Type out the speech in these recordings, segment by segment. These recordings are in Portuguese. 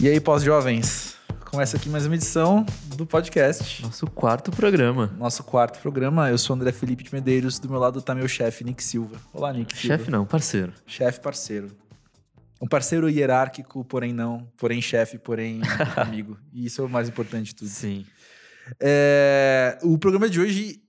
E aí, pós-jovens? Começa aqui mais uma edição do podcast. Nosso quarto programa. Nosso quarto programa. Eu sou André Felipe de Medeiros. Do meu lado tá meu chefe, Nick Silva. Olá, Nick. Chefe não, parceiro. Chefe, parceiro. Um parceiro hierárquico, porém não. Porém chefe, porém amigo. E isso é o mais importante de tudo. Sim. É, o programa de hoje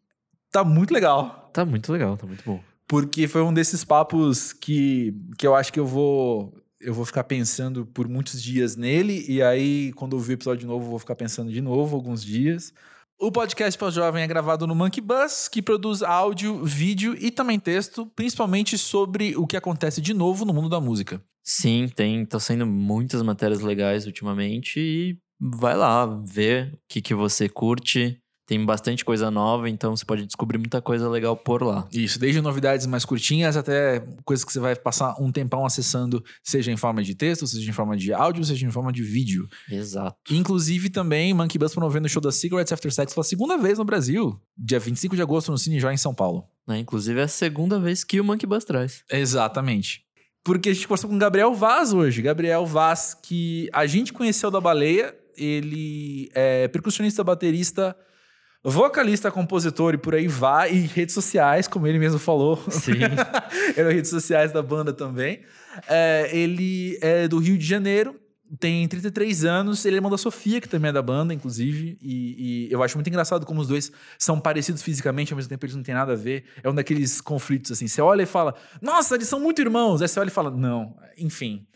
tá muito legal. Tá muito legal, tá muito bom. Porque foi um desses papos que, que eu acho que eu vou eu vou ficar pensando por muitos dias nele, e aí, quando eu ver o episódio de novo, eu vou ficar pensando de novo alguns dias. O podcast para jovem é gravado no Monkey Bus, que produz áudio, vídeo e também texto, principalmente sobre o que acontece de novo no mundo da música. Sim, tem, tá saindo muitas matérias legais ultimamente e vai lá ver o que, que você curte, tem bastante coisa nova, então você pode descobrir muita coisa legal por lá. Isso, desde novidades mais curtinhas até coisas que você vai passar um tempão acessando, seja em forma de texto, seja em forma de áudio, seja em forma de vídeo. Exato. Inclusive também Monkey Bus promovendo o show da Cigarettes After Sex pela segunda vez no Brasil, dia 25 de agosto no Cine Joy em São Paulo. É, inclusive é a segunda vez que o Monkey Bus traz. Exatamente. Porque a gente conversou com o Gabriel Vaz hoje. Gabriel Vaz, que a gente conheceu da baleia, ele é percussionista, baterista vocalista, compositor e por aí vai, e redes sociais, como ele mesmo falou. Sim. Eram redes sociais da banda também. É, ele é do Rio de Janeiro, tem 33 anos, ele é irmão da Sofia, que também é da banda, inclusive, e, e, eu acho muito engraçado como os dois são parecidos fisicamente, ao mesmo tempo eles não têm nada a ver. É um daqueles conflitos, assim, você olha e fala, nossa, eles são muito irmãos, aí você olha e fala, não, enfim.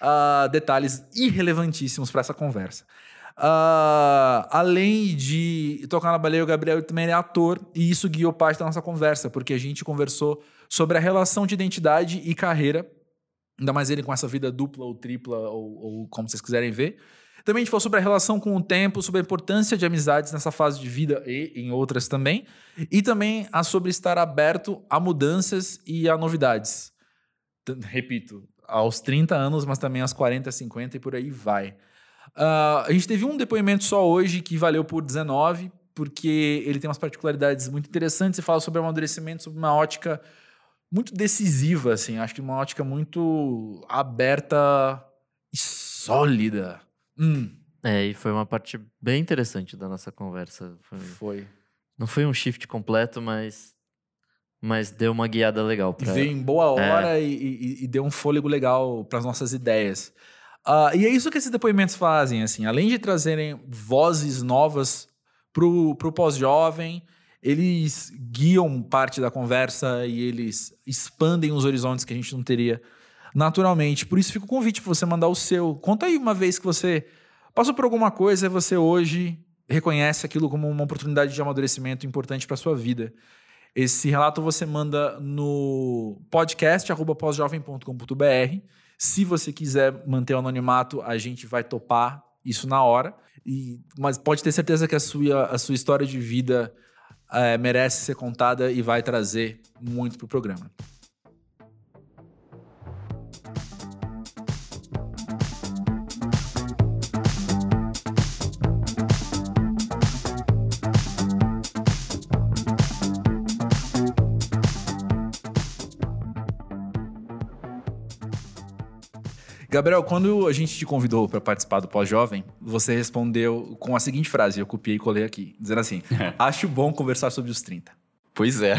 Uh, detalhes irrelevantíssimos para essa conversa. Uh, além de tocar na baleia, o Gabriel também é ator, e isso guiou parte da nossa conversa, porque a gente conversou sobre a relação de identidade e carreira, ainda mais ele com essa vida dupla ou tripla, ou, ou como vocês quiserem ver. Também a gente falou sobre a relação com o tempo, sobre a importância de amizades nessa fase de vida e em outras também, e também a sobre estar aberto a mudanças e a novidades. Repito, aos 30 anos, mas também aos 40, 50 e por aí vai. Uh, a gente teve um depoimento só hoje que valeu por 19, porque ele tem umas particularidades muito interessantes e fala sobre amadurecimento, sobre uma ótica muito decisiva, assim. Acho que uma ótica muito aberta e sólida. Hum. É, e foi uma parte bem interessante da nossa conversa. Foi. foi. Não foi um shift completo, mas mas deu uma guiada legal. Pra... Veio em boa hora é. e, e, e, deu um fôlego legal para as nossas ideias. Uh, e é isso que esses depoimentos fazem, assim, além de trazerem vozes novas pro, pro pós-jovem, eles guiam parte da conversa e eles expandem os horizontes que a gente não teria naturalmente. Por isso fica o convite para você mandar o seu. Conta aí uma vez que você passou por alguma coisa e você hoje reconhece aquilo como uma oportunidade de amadurecimento importante para sua vida. Esse relato você manda no podcast podcast@posjovem.com.br se você quiser manter o anonimato, a gente vai topar isso na hora. E, mas pode ter certeza que a sua, a sua história de vida é, merece ser contada e vai trazer muito para o programa. Gabriel, quando a gente te convidou para participar do Pós-Jovem, você respondeu com a seguinte frase, eu copiei e colei aqui, dizendo assim: Acho bom conversar sobre os 30. Pois é.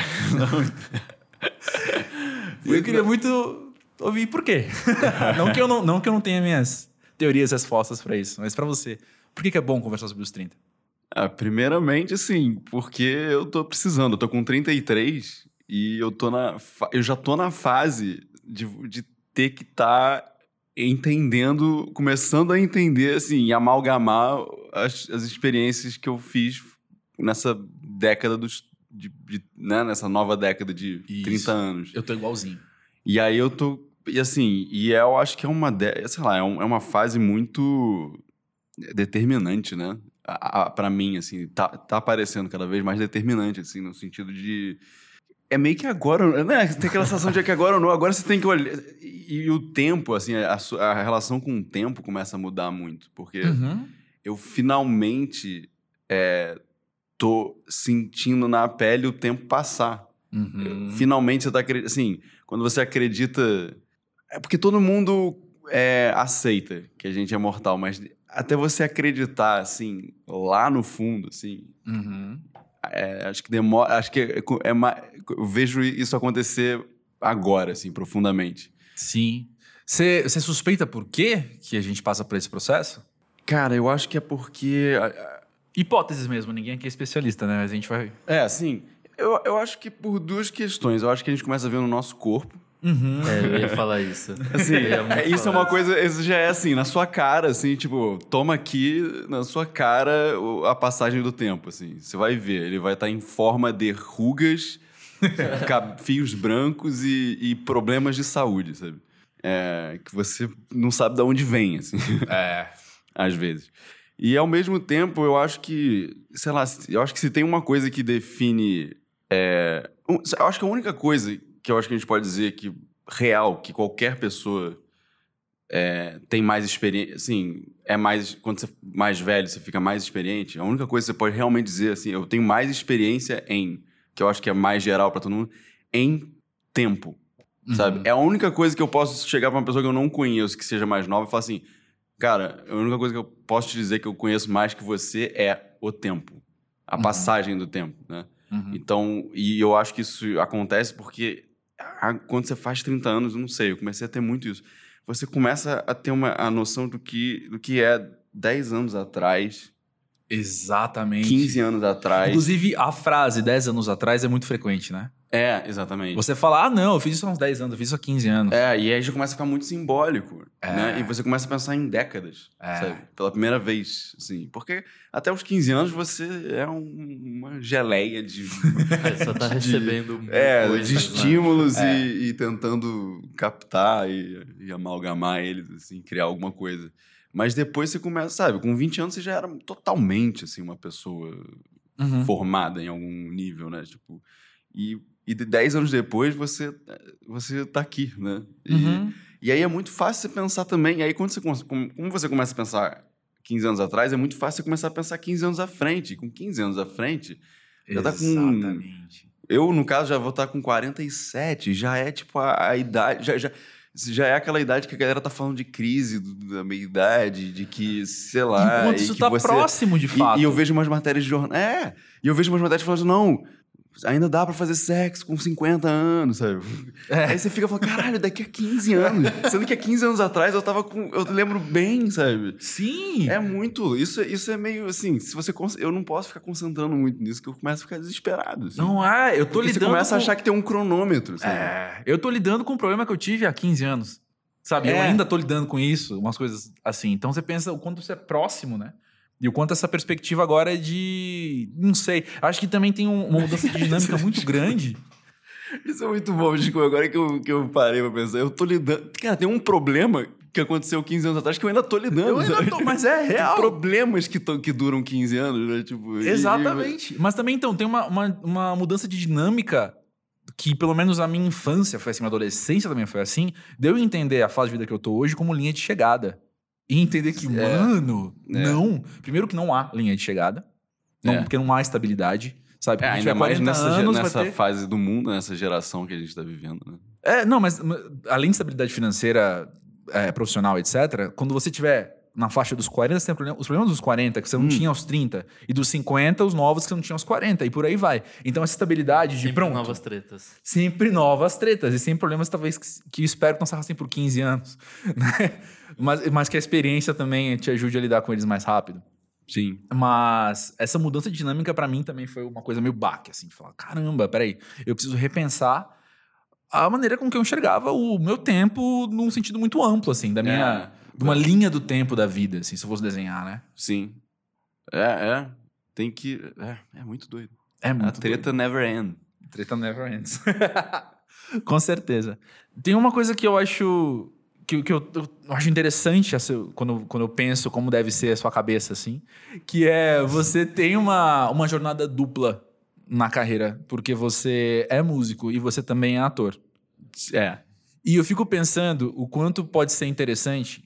eu queria muito ouvir por quê. não, que eu não, não que eu não tenha minhas teorias e respostas para isso, mas para você, por que, que é bom conversar sobre os 30? Ah, primeiramente, sim, porque eu tô precisando. Eu tô com 33 e eu, tô na, eu já tô na fase de, de ter que estar tá entendendo, começando a entender, assim, amalgamar as, as experiências que eu fiz nessa década dos. De, de, né, nessa nova década de Isso. 30 anos. Eu tô igualzinho. E aí eu tô. E assim, e eu acho que é uma. De, sei lá, é, um, é uma fase muito determinante, né? para mim, assim, tá, tá aparecendo cada vez mais determinante, assim, no sentido de é meio que agora, né? Tem aquela sensação de que agora ou não, agora você tem que olhar. E, e o tempo, assim, a, a, relação com o tempo começa a mudar muito. Porque uhum. eu finalmente é, tô sentindo na pele o tempo passar. Uhum. finalmente você tá acreditando. Assim, quando você acredita. É porque todo mundo é, aceita que a gente é mortal, mas até você acreditar, assim, lá no fundo, assim, Uhum. É, acho que demora. Acho que é, é ma- eu vejo isso acontecer agora, assim, profundamente. Sim. Você você suspeita por quê que a gente passa por esse processo? Cara, eu acho que é porque. Hipóteses mesmo, ninguém aqui é especialista, né? Mas a gente vai. É, assim. Eu, eu acho que por duas questões. Eu acho que a gente começa a ver no nosso corpo. Uhum. É, eu ia falar isso. Assim, ia é, isso é uma coisa, isso já é assim, na sua cara, assim, tipo, toma aqui na sua cara a passagem do tempo, assim. Você vai ver, ele vai estar em forma de rugas, fios brancos e, e problemas de saúde, sabe? É, que você não sabe de onde vem, assim, É. às vezes. E ao mesmo tempo, eu acho que, sei lá, eu acho que se tem uma coisa que define. é, eu acho que a única coisa que eu acho que a gente pode dizer que real, que qualquer pessoa é, tem mais experiência, assim, é mais. Quando você é mais velho, você fica mais experiente. A única coisa que você pode realmente dizer, assim, eu tenho mais experiência em, que eu acho que é mais geral pra todo mundo, em tempo. Sabe? Uhum. É a única coisa que eu posso chegar pra uma pessoa que eu não conheço, que seja mais nova, e falar assim: Cara, a única coisa que eu posso te dizer que eu conheço mais que você é o tempo. A Uhum. passagem do tempo, né? Uhum. Então, e eu acho que isso acontece porque a- quando você faz 30 anos, eu não sei, eu comecei a ter muito isso. Você começa a ter uma, a noção do que, do que é 10 anos atrás, Exatamente. 15 anos atrás. Inclusive, a frase 10 anos atrás é muito frequente, né? É, exatamente. Você fala, ah, não, eu fiz isso há uns 10 anos, eu fiz isso há 15 anos. É, e aí já começa a ficar muito simbólico, É. né? E você começa a pensar em décadas, É. sabe? Pela primeira vez, assim. Porque até os 15 anos você é um- uma geleia de, É, só tá recebendo é, de né? estímulos É. e, e tentando captar e, e amalgamar eles, assim, criar alguma coisa. Mas depois você começa, sabe? Com 20 anos você já era totalmente, assim, uma pessoa Uhum. formada em algum nível, né? Tipo, e, e de 10 anos depois você, você tá aqui, né? E, Uhum. e aí é muito fácil você pensar também. E aí, quando você, como, como você começa a pensar 15 anos atrás, é muito fácil você começar a pensar 15 anos à frente. E com 15 anos à frente, Já tá com- Exatamente. eu, no caso, já vou estar com 47. Já é tipo a, a idade. Já, já, já é aquela idade que a galera tá falando de crise da meia-idade, de que, sei lá. Enquanto e isso que tá você- próximo, de e- fato. E, eu vejo umas matérias de jornal. É, e eu vejo umas matérias falando não. Ainda dá pra fazer sexo com 50 anos, sabe? É. Aí você fica falando, caralho, daqui a 15 anos. Sendo que há 15 anos atrás eu tava com. Eu lembro bem, sabe? Sim. É muito. Isso, isso é meio assim. Se você. Eu não posso ficar concentrando muito nisso, que eu começo a ficar desesperado. assim. Não é, eu tô Porque lidando Você começa com... a achar que tem um cronômetro, sabe? É, eu tô lidando com um problema que eu tive há 15 anos. Sabe? Eu É. ainda tô lidando com isso, umas coisas assim. Então você pensa o quanto você é próximo, né? E o quanto essa perspectiva agora é de. Não sei. Acho que também tem um- uma mudança de dinâmica muito grande. Isso é muito bom, Chico. Agora que eu, que eu parei pra pensar, eu tô lidando. Cara, tem um problema que aconteceu 15 anos atrás que eu ainda tô lidando. Eu ainda tô, mas é Tem real. problemas que, que duram 15 anos, né? Tipo, e- Exatamente. Mas também, então, tem uma, uma, uma mudança de dinâmica que, pelo menos a minha infância foi assim, minha adolescência também foi assim, deu eu entender a fase de vida que eu tô hoje como linha de chegada. E entender que, É. mano, É. não. Primeiro que não há linha de chegada. Não, É. Porque não há estabilidade. Sabe? É, ainda mais 40 nessa, anos, vai nessa ter- fase do mundo, nessa geração que a gente tá vivendo, né? É, não, mas além de estabilidade financeira, é, profissional, etc., quando você tiver na faixa dos 40, você tem problema- os problemas dos 40 que você não Hum. tinha aos 30, e dos 50, os novos que você não tinha aos 40, e por aí vai. Então, essa estabilidade de Sempre pronto. novas tretas. Sempre novas tretas, e sempre problemas, talvez, que, que espero que não se arrastem por 15 anos. né? Mas, mas que a experiência também te ajude a lidar com eles mais rápido. Sim. Mas essa mudança de dinâmica pra mim também foi uma coisa meio baque, assim, de falar, caramba, peraí, eu preciso repensar a maneira com que eu enxergava o meu tempo num sentido muito amplo, assim, da minha... É, de uma linha do tempo da vida, assim, se eu fosse desenhar, né? Sim. É, é. Tem que. É, é muito doido. É a muito treta never end. doido. Treta never ends. com certeza. Tem uma coisa que eu acho... Que, que eu, eu acho interessante assim, quando, quando eu penso como deve ser a sua cabeça, assim, que é você tem uma, uma jornada dupla na carreira, porque você é músico e você também é ator. É. E eu fico pensando o quanto pode ser interessante.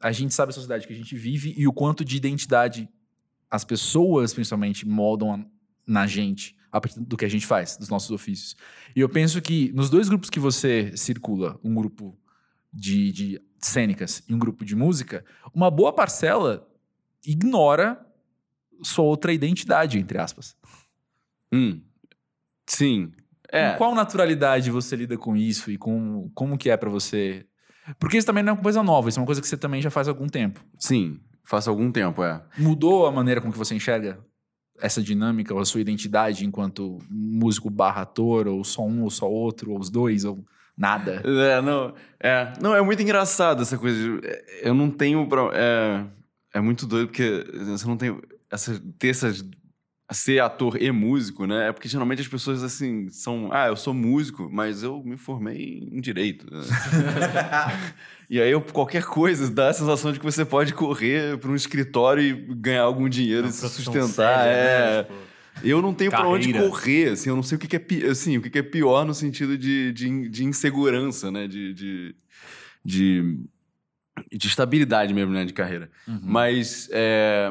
A gente sabe a sociedade que a gente vive e o quanto de identidade as pessoas, principalmente, moldam a- na gente a partir do que a gente faz, dos nossos ofícios. E eu penso que nos dois grupos que você circula, um grupo de, de cênicas e um grupo de música, uma boa parcela ignora sua outra identidade, entre aspas. Hum. Sim. É. Com qual naturalidade você lida com isso e com como que é pra você? Porque isso também não é uma coisa nova, isso é uma coisa que você também já faz há algum tempo. Sim. Faz algum tempo, é. Mudou a maneira com que você enxerga essa dinâmica ou a sua identidade enquanto músico barra ator, ou só um ou só outro, ou os dois, ou nada? É, não. É, não, é muito engraçado essa coisa. de- é, Eu não tenho. É, é muito doido porque você não tem. Essa, ter essas. Ser ator e músico, né? É porque geralmente as pessoas assim são. Ah, eu sou músico, mas eu me formei em direito. né? e aí eu- qualquer coisa dá a sensação de que você pode correr para um escritório e ganhar algum dinheiro Uma e se sustentar. séria, é. né? Tipo, Eu não tenho pra onde correr, assim, eu não sei o que, que é pior, assim, o que, que é pior no sentido de, de, de insegurança, né? De, de, de, de estabilidade mesmo, né? De carreira. Uhum. Mas, é,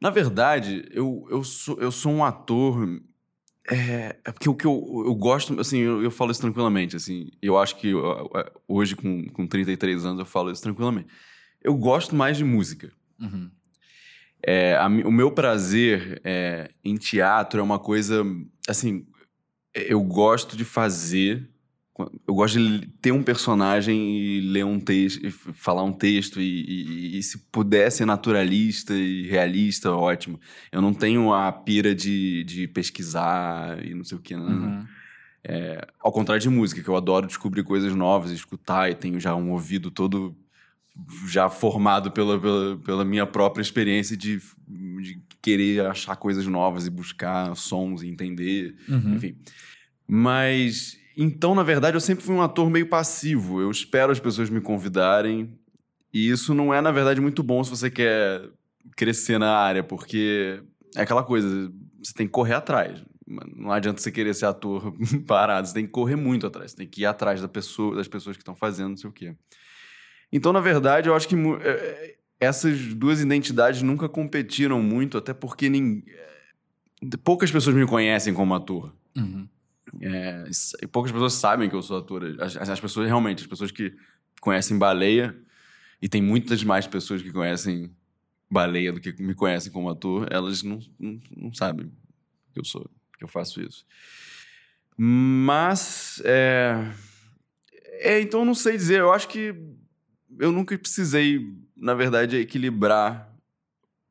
na verdade, eu, eu, sou, eu sou um ator. É, é porque o que eu, eu gosto, assim, eu, eu falo isso tranquilamente, assim. Eu acho que eu- hoje, com, com 33 anos, eu falo isso tranquilamente. Eu gosto mais de música. Uhum. É, a o meu prazer é, em teatro é uma coisa. Assim, eu gosto de fazer. Eu gosto de ter um personagem e ler um texto, falar um texto, e, e- e se puder ser naturalista e realista, ótimo. Eu não tenho a pira de, de pesquisar e não sei o que. Não. Uhum. Ao contrário de música, que eu adoro descobrir coisas novas, escutar, e tenho já um ouvido todo já formado pela, pela, pela minha própria experiência de, de querer achar coisas novas e buscar sons e entender, Uhum. enfim. Mas, então, na verdade, eu sempre fui um ator meio passivo. Eu espero as pessoas me convidarem, e isso não é, na verdade, muito bom se você quer crescer na área, porque é aquela coisa, você tem que correr atrás. Não adianta você querer ser ator parado, você tem que correr muito atrás, você tem que ir atrás da pessoa, das pessoas que estão fazendo, não sei o quê. Então, na verdade, eu acho que é, é, essas duas identidades nunca competiram muito, até porque nin- é, poucas pessoas me conhecem como ator. Uhum. É, e poucas pessoas sabem que eu sou ator. As, as- as pessoas, realmente, as pessoas que conhecem baleia, e tem muitas mais pessoas que conhecem baleia do que me conhecem como ator, elas não, não, não sabem que eu sou, que eu faço isso. Mas, é, é, então eu não sei dizer, eu acho que eu nunca precisei, na verdade, equilibrar,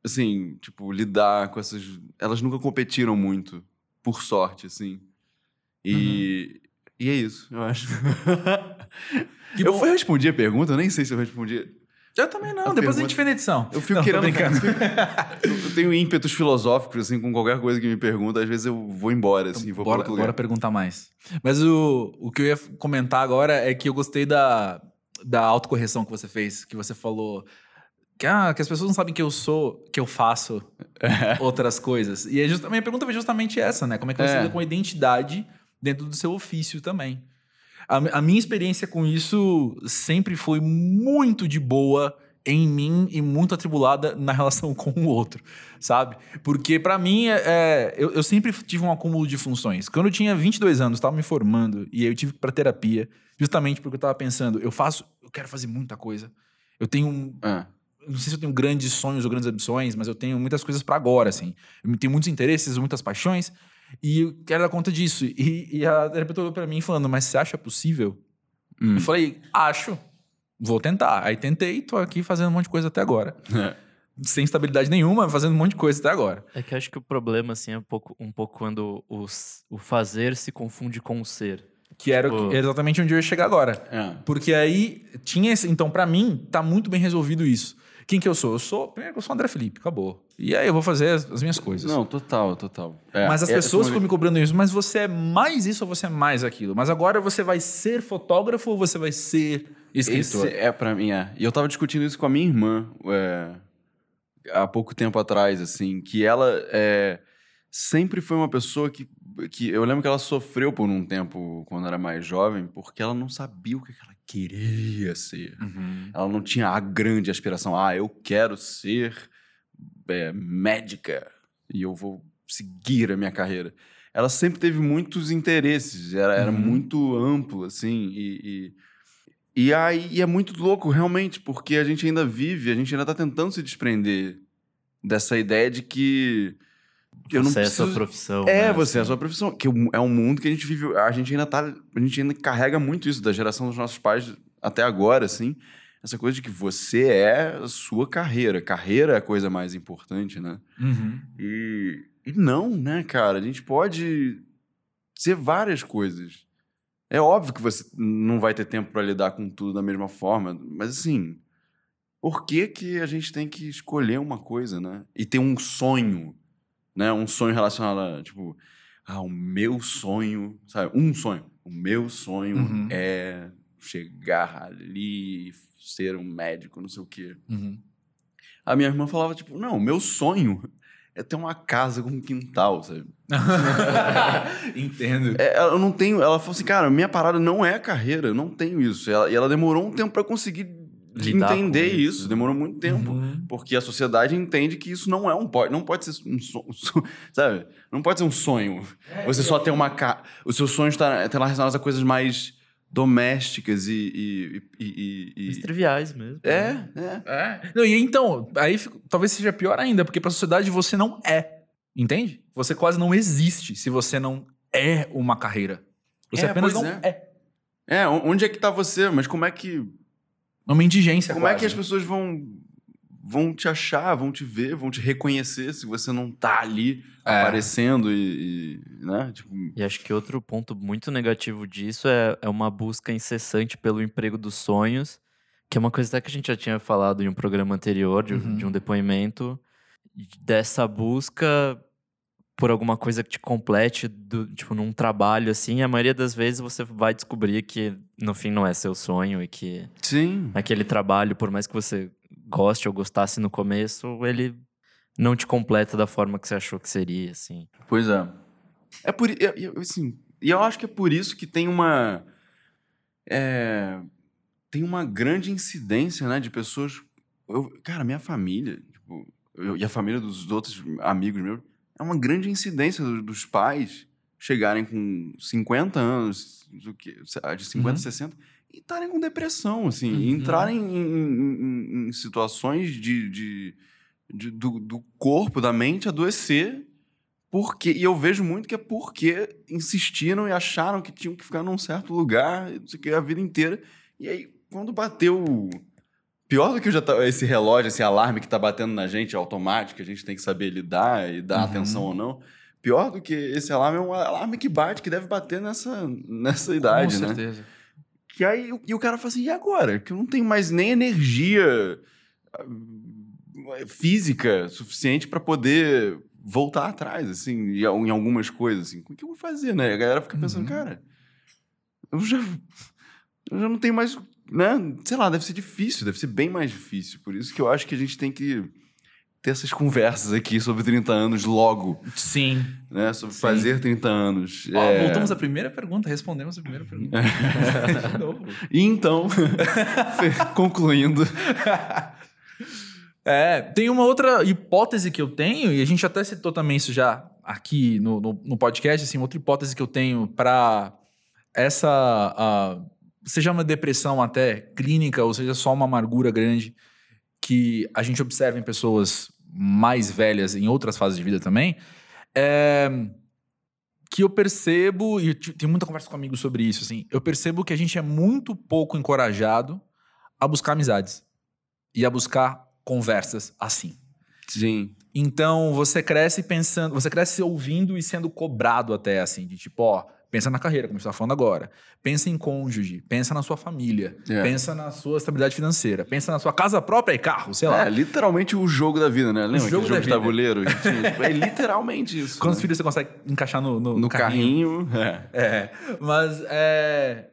assim, tipo, lidar com essas. Elas nunca competiram muito, por sorte, assim. E, e é isso, eu acho. Que eu bom. fui responder a pergunta, eu nem sei se eu respondi. Eu também não, A depois a pergunta- gente vê na edição. Eu fico Não, querendo. brincando. eu, eu tenho ímpetos filosóficos, assim, com qualquer coisa que me pergunta, às vezes eu vou embora, assim, vou bora, bora perguntar mais. Mas o, o que eu ia comentar agora é que eu gostei da, da autocorreção que você fez, que você falou que, ah, que as pessoas não sabem que eu sou, que eu faço outras coisas. E é just, a minha pergunta foi justamente essa, né? Como é que você É. lida com a identidade dentro do seu ofício também? A, a minha experiência com isso sempre foi muito de boa em mim e muito atribulada na relação com o outro, sabe? Porque pra mim, é, é, eu, eu sempre tive um acúmulo de funções. Quando eu tinha 22 anos, estava me formando e aí eu tive que ir pra terapia, justamente porque eu tava pensando, eu faço, eu quero fazer muita coisa. Eu tenho É. não sei se eu tenho grandes sonhos ou grandes ambições, mas eu tenho muitas coisas pra agora, assim. Eu tenho muitos interesses, muitas paixões, e eu quero dar conta disso. E, e a terapeuta olhou pra mim falando, mas você acha possível? Hum. Eu falei, acho. Vou tentar. Aí tentei, tô aqui fazendo um monte de coisa até agora. É. Sem estabilidade nenhuma, fazendo um monte de coisa até agora. É que acho que o problema, assim, é um pouco, um pouco quando o, o fazer se confunde com o ser. Que era Tipo- exatamente onde eu ia chegar agora. É. Porque aí tinha esse. Então, pra mim, tá muito bem resolvido isso. Quem que eu sou? Eu sou. Primeiro, eu sou o André Felipe, acabou. E aí eu vou fazer as, as minhas coisas. Não, total, total. É, Mas as é, pessoas ficam me cobrando isso, mas você é mais isso ou você é mais aquilo? Mas agora você vai ser fotógrafo ou você vai ser escritor? Esse é pra mim, é. E eu tava discutindo isso com a minha irmã é, há pouco tempo atrás, assim, que ela é, sempre foi uma pessoa que, que. Eu lembro que ela sofreu por um tempo quando era mais jovem, porque ela não sabia o que ela queria ser. Uhum. Ela não tinha a grande aspiração. Ah, eu quero ser é, médica e eu vou seguir a minha carreira. Ela sempre teve muitos interesses, era, era Uhum. muito amplo, assim, e, e, E aí e é muito louco, realmente, porque a gente ainda vive, a gente ainda tá tentando se desprender dessa ideia de que. eu não você é a sua preciso- profissão. É, né, você é a assim. sua profissão. Que o- é um mundo que a gente vive. A gente ainda tá. A gente ainda carrega muito isso da geração dos nossos pais até agora, assim. Essa coisa de que você é a sua carreira. Carreira é a coisa mais importante, né? Uhum. E, e não, né, cara? A gente pode ser várias coisas. É óbvio que você não vai ter tempo para lidar com tudo da mesma forma, mas assim, por que que a gente tem que escolher uma coisa, né? E ter um sonho, né? Um sonho relacionado a, tipo, ah, o meu sonho, sabe? Um sonho. O meu sonho Uhum. é chegar ali ser um médico, não sei o quê. Uhum. A minha irmã falava, tipo, não, meu sonho é ter uma casa com um quintal, sabe? Entendo. É, eu não tenho. Ela falou assim, cara, minha parada não é carreira, eu não tenho isso. Ela- e ela demorou um tempo pra conseguir Lidar entender isso. isso. demorou muito tempo. Uhum. Porque a sociedade entende que isso não é um pode, não pode ser um sonho, sabe? Não pode ser um sonho. Você só ter uma casa. Os seus sonhos estão tá relacionados a coisas mais domésticas e. e, e- e- Os e- triviais mesmo. É, é. É. Não, e então, aí talvez seja pior ainda, porque pra sociedade você não é. Entende? Você quase não existe se você não é uma carreira. Você É, apenas não é. é. É, onde é que tá você? Mas como é que. É uma indigência. Como é que as quase. pessoas vão vão te achar, vão te ver, vão te reconhecer se você não tá ali É. aparecendo e, e, né? Tipo, E acho que outro ponto muito negativo disso é, é uma busca incessante pelo emprego dos sonhos, que é uma coisa até que a gente já tinha falado em um programa anterior, de, Uhum. de um depoimento, dessa busca por alguma coisa que te complete, do, tipo, num trabalho assim, a maioria das vezes você vai descobrir que no fim não é seu sonho e que sim. aquele trabalho, por mais que você goste ou gostasse no começo, ele não te completa da forma que você achou que seria, assim. Pois é. É por eu, assim, e eu acho que é por isso que tem uma é, tem uma grande incidência, né, de pessoas. eu- cara, minha família, tipo, eu- e a família dos outros amigos meus, é uma grande incidência do- dos pais chegarem com 50 anos, do que, de 50 a Uhum. 60, e estarem com depressão, assim, Uhum. entrarem em, em- em- em situações de, de- de- do, do corpo, da mente adoecer porque, e eu vejo muito que é porque insistiram e acharam que tinham que ficar num certo lugar, não sei o que, a vida inteira. E aí, quando bateu. Pior do que já tá- esse relógio, esse alarme que tá batendo na gente, automático, que a gente tem que saber lidar e dar Uhum. atenção ou não. Pior do que esse alarme é um alarme que bate, que deve bater nessa, nessa idade, Com né? Que aí, e o cara fala assim, e agora? Que eu não tenho mais nem energia ah, física suficiente pra poder voltar atrás, assim, em algumas coisas, assim. O que eu vou fazer, né? A galera fica pensando, Uhum. cara, eu já, eu já não tenho mais, né? Sei lá, deve ser difícil, deve ser bem mais difícil. Por isso que eu acho que a gente tem que ter essas conversas aqui sobre 30 anos logo, Sim. né? Sobre Sim. fazer 30 anos. Ó, É, Voltamos à primeira pergunta, respondemos a primeira pergunta. E então, concluindo... É, tem uma outra hipótese que eu tenho, e a gente até citou também isso já aqui no, no, no podcast, assim, outra hipótese que eu tenho para essa, ah, seja uma depressão até clínica, ou seja só uma amargura grande, que a gente observa em pessoas mais velhas em outras fases de vida também, é que eu percebo, e eu tenho muita conversa com amigos sobre isso, assim, eu percebo que a gente é muito pouco encorajado a buscar amizades e a buscar conversas assim. Sim. Então você cresce pensando, você cresce ouvindo e sendo cobrado até assim, de tipo, ó, pensa na carreira, como você tá falando agora. Pensa em cônjuge, pensa na sua família, É. pensa na sua estabilidade financeira, pensa na sua casa própria e carro, sei lá. É, literalmente o jogo da vida, né? Lembra aquele jogo jogo da de vida. tabuleiro? Tipo, É literalmente isso. Quantos né? filhos você consegue encaixar no, no, No carrinho. é. É, mas é,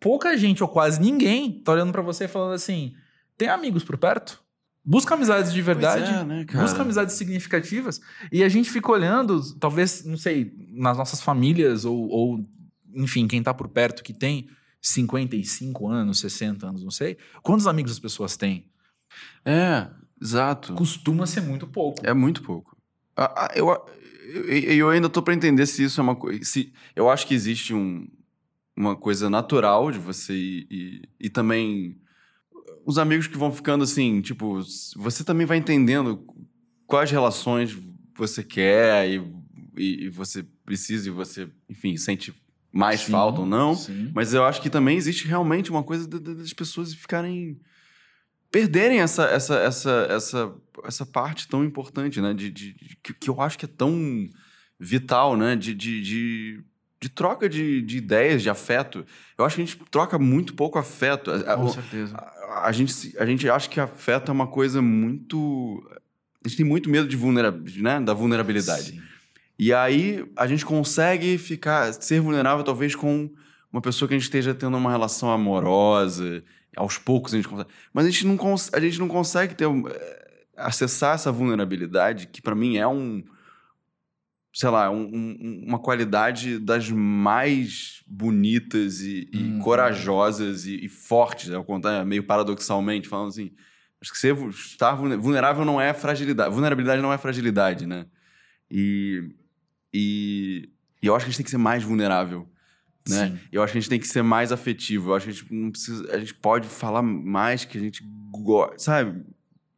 pouca gente ou quase ninguém tá olhando pra você e falando assim: tem amigos por perto? Busca amizades de verdade. É, né? Busca amizades significativas. E a gente fica olhando, talvez, não sei, nas nossas famílias ou, ou, enfim, quem tá por perto que tem 55 anos, 60 anos, não sei. Quantos amigos as pessoas têm? É, exato. Costuma ser muito pouco. É muito pouco. Ah, Eu, eu, eu ainda tô pra entender se isso é uma coisa. Eu acho que existe um, uma coisa natural de você ir, e, e também os amigos que vão ficando assim, tipo, você também vai entendendo quais relações você quer e, e, e você precisa e você, enfim, sente mais Sim, falta ou não. sim. Mas eu acho que também existe realmente uma coisa da- da- das pessoas ficarem. perderem essa, essa, essa, essa, essa parte tão importante, né? De, de- de- que, que eu acho que é tão vital, né? De, de, de, de troca de, de ideias, de afeto. Eu acho que a gente troca muito pouco afeto. A- a- Com o- certeza. a, a gente, a gente acha que afeto é uma coisa muito. A gente tem muito medo de vulnera, né? da vulnerabilidade. Sim. E aí a gente consegue ficar, ser vulnerável talvez com uma pessoa que a gente esteja tendo uma relação amorosa. Aos poucos a gente consegue. Mas a gente não, a gente não consegue ter, eh, acessar essa vulnerabilidade, que pra mim é um. Sei lá, um- um- uma qualidade das mais bonitas e, e Uhum. corajosas e, e fortes, ao contrário, meio paradoxalmente, falando assim. Acho que ser, estar vulne- vulnerável não é fragilidade. Vulnerabilidade não é fragilidade, né? E, e, e eu acho que a gente tem que ser mais vulnerável, né? Sim. Eu acho que a gente tem que ser mais afetivo. Eu acho que a gente não precisa... A gente pode falar mais que a gente gosta, sabe?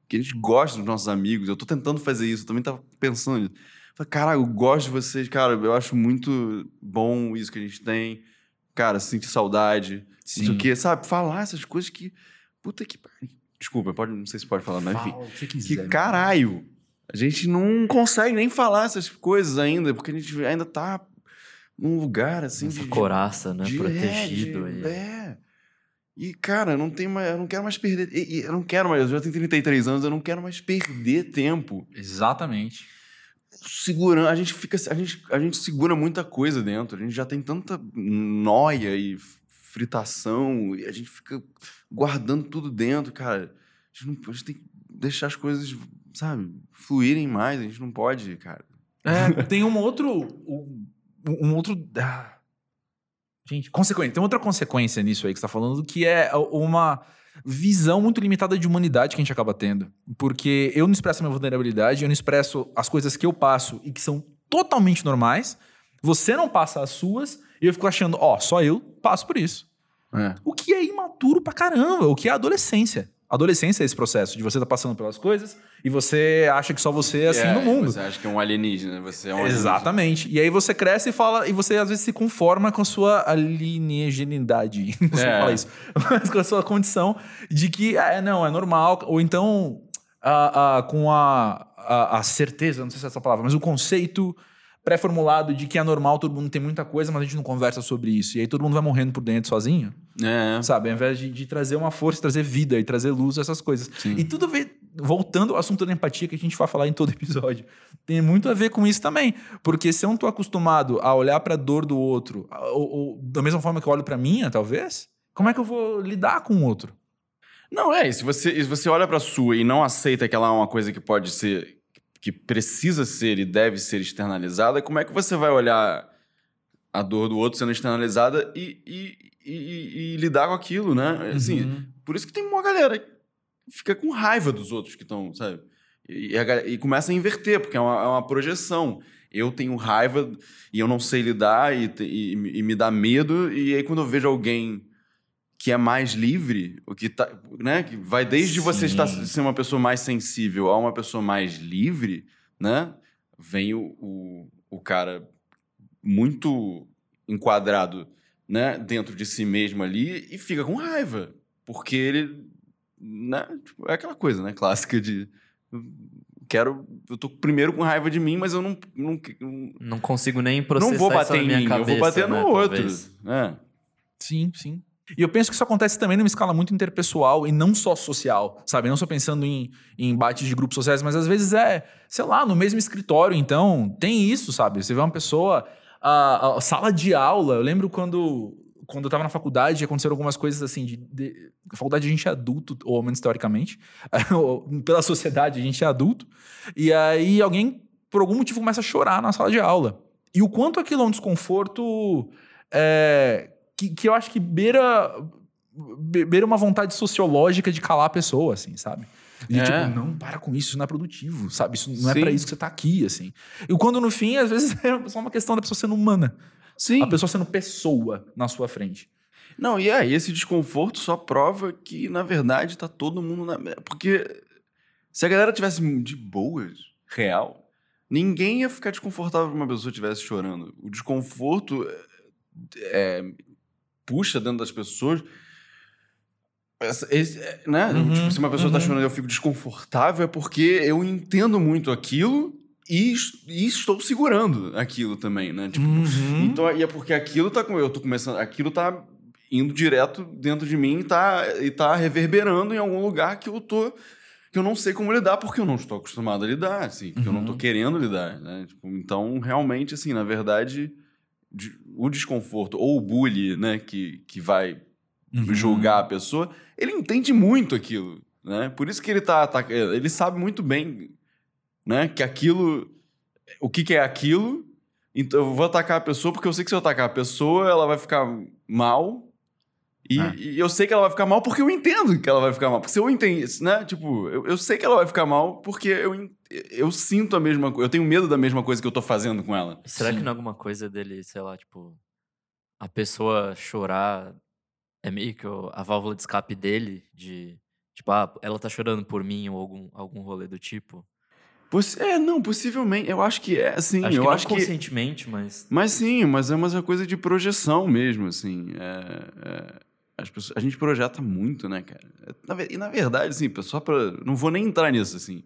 Que a gente gosta dos nossos amigos. Eu tô tentando fazer isso. Eu também tava pensando nisso. Falei, cara, eu gosto de vocês. Cara, eu acho muito bom isso que a gente tem. Cara, sentir saudade. Isso Sim. aqui, sabe? Falar essas coisas que... Puta que pariu. Desculpa, pode, não sei se pode falar, mas. Fala que você Que quiser. caralho! A gente não consegue nem falar essas coisas ainda, porque a gente ainda tá num lugar assim Essa de. coraça, né? de- Protegido. É, de- e- é. E, cara, não tem mais, eu não quero mais perder. eu não quero mais. Eu já tenho 33 anos, eu não quero mais perder tempo. Exatamente. Segurando. A gente fica. A gente, a gente segura muita coisa dentro. A gente já tem tanta noia e fritação. E a gente fica guardando tudo dentro, cara. A gente, não, a gente tem que deixar as coisas, sabe, fluírem mais. A gente não pode, cara. É, tem um outro. Um, um outro. ah, gente, consequência. Tem outra consequência nisso aí que você tá falando, que é uma visão muito limitada de humanidade que a gente acaba tendo. Porque eu não expresso a minha vulnerabilidade, eu não expresso as coisas que eu passo e que são totalmente normais. Você não passa as suas, e eu fico achando, ó, só eu passo por isso. É. O que é imaturo pra caramba, o que é adolescência. Adolescência é esse processo de você tá passando pelas coisas e você acha que só você é assim no mundo. Você acha que é um alienígena, você é um alienígena. Exatamente. E aí você cresce e fala, e você às vezes se conforma com a sua alienígenidade. Não sei É. falar isso. Mas com a sua condição de que, é, não, é normal. Ou então, a- a- com a, a, a certeza, não sei se é essa palavra, mas o conceito pré-formulado de que é normal, todo mundo tem muita coisa, mas a gente não conversa sobre isso. E aí todo mundo vai morrendo por dentro sozinho. É. Sabe? Ao invés de, de trazer uma força, trazer vida e trazer luz, essas coisas. Sim. E tudo a ver, voltando ao assunto da empatia que a gente vai falar em todo episódio, tem muito a ver com isso também. Porque se eu não tô acostumado a olhar pra dor do outro, ou, ou da mesma forma que eu olho pra minha, talvez, como é que eu vou lidar com o outro? Não, é, se você, se você olha pra sua e não aceita que ela é uma coisa que pode ser, que precisa ser e deve ser externalizada, como é que você vai olhar a dor do outro sendo externalizada e, e, e- e- lidar com aquilo, né? Assim, Uhum. por isso que tem uma galera que fica com raiva dos outros que estão, sabe? E, a e começa a inverter, porque é uma, é uma projeção. Eu tenho raiva e eu não sei lidar e, e- e me dá medo, e aí quando eu vejo alguém que é mais livre, o que tá, né, que vai desde você Sim. estar ser uma pessoa mais sensível a uma pessoa mais livre, né? Vem o, o, o cara muito enquadrado, né, dentro de si mesmo ali e fica com raiva, porque ele, né, tipo, é aquela coisa, né, clássica de quero, eu tô primeiro com raiva de mim, mas eu não não, não, Não consigo nem processar não vou isso bater na em minha mim, cabeça, eu vou bater né, no outro. talvez. É. Sim, sim. E eu penso que isso acontece também numa escala muito interpessoal e não só social, sabe? Não só pensando em, em embates de grupos sociais, mas às vezes é, sei lá, no mesmo escritório, então, tem isso, sabe? Você vê uma pessoa, a, a sala de aula, eu lembro quando, quando eu tava na faculdade, aconteceram algumas coisas assim, de, de- faculdade a gente é adulto, ou ao menos teoricamente, ou pela sociedade a gente é adulto, e aí alguém, por algum motivo, começa a chorar na sala de aula. E o quanto aquilo é um desconforto é, que, que eu acho que beira, be- beira uma vontade sociológica de calar a pessoa, assim, sabe? De É. tipo, não, para com isso, isso não é produtivo, sabe? Isso não é Sim. pra isso que você tá aqui, assim. E quando no fim, às vezes, é só uma questão da pessoa sendo humana, Sim. A pessoa sendo pessoa na sua frente. Não, e aí esse desconforto só prova que, na verdade, tá todo mundo na. Porque se a galera tivesse de boas, real, ninguém ia ficar desconfortável se uma pessoa estivesse chorando. O desconforto é, puxa dentro das pessoas. Essa- esse- é, né? Uhum, Tipo, se uma pessoa tá uhum. chorando e eu fico desconfortável, é porque eu entendo muito aquilo e, e estou segurando aquilo também, né? Tipo, Uhum. então, e é porque aquilo tá com eu tô começando, aquilo tá indo direto dentro de mim e tá, e tá reverberando em algum lugar que eu tô que eu não sei como lidar porque eu não estou acostumado a lidar, assim, que eu não tô Uhum. querendo lidar, né? Tipo, então, realmente assim, na verdade, de- o desconforto ou o bullying, né, que, que vai Uhum. julgar a pessoa, ele entende muito aquilo, né? Por isso que ele tá, tá ele sabe muito bem, né, que aquilo o que que é aquilo? Então eu vou atacar a pessoa porque eu sei que se eu atacar a pessoa, ela vai ficar mal. E, É. e eu sei que ela vai ficar mal porque eu entendo que ela vai ficar mal. Porque se eu entendo, né? Tipo, eu, eu sei que ela vai ficar mal porque eu, eu sinto a mesma coisa. Eu tenho medo da mesma coisa que eu tô fazendo com ela. Será Sim. que não é alguma coisa dele, sei lá, tipo, a pessoa chorar é meio que a válvula de escape dele? De, tipo, ah, ela tá chorando por mim ou algum, algum rolê do tipo? Possi- é, não, possivelmente. Eu acho que é, assim. acho eu que não acho que. conscientemente, mas. Mas sim, mas é uma coisa de projeção mesmo, assim. É, é, as pessoas, a gente projeta muito, né, cara? É, na e na verdade, assim, só pra. Não vou nem entrar nisso, assim.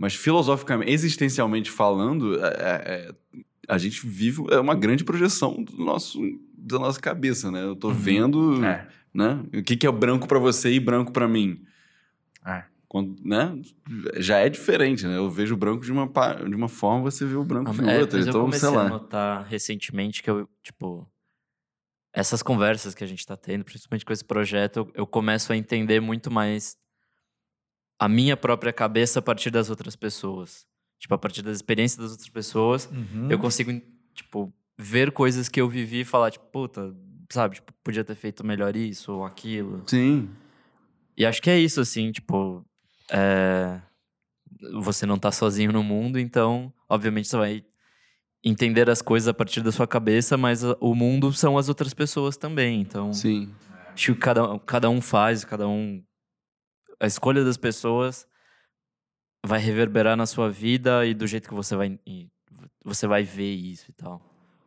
Mas filosoficamente, existencialmente falando, é- é- é, a gente vive é uma grande projeção do nosso, da nossa cabeça, né? Eu tô Uhum. vendo, É. né? O que, que é branco pra você e branco pra mim. É. Quando, né? Já é diferente, né? Eu vejo o branco de uma, de uma forma, você vê o branco de Ah, é, outra. mas eu Então, comecei sei a lá. notar recentemente que eu, tipo, essas conversas que a gente tá tendo, principalmente com esse projeto, eu, eu começo a entender muito mais a minha própria cabeça a partir das outras pessoas. Tipo, a partir das experiências das outras pessoas, Uhum. eu consigo, tipo, ver coisas que eu vivi e falar, tipo, puta, sabe, tipo, podia ter feito melhor isso ou aquilo. Sim. E acho que é isso, assim, tipo, é, você não tá sozinho no mundo, então, obviamente, você vai entender as coisas a partir da sua cabeça, mas o mundo são as outras pessoas também, então, Sim. acho que cada, cada um faz, cada um... A escolha das pessoas vai reverberar na sua vida e do jeito que você vai, você vai ver isso e tal.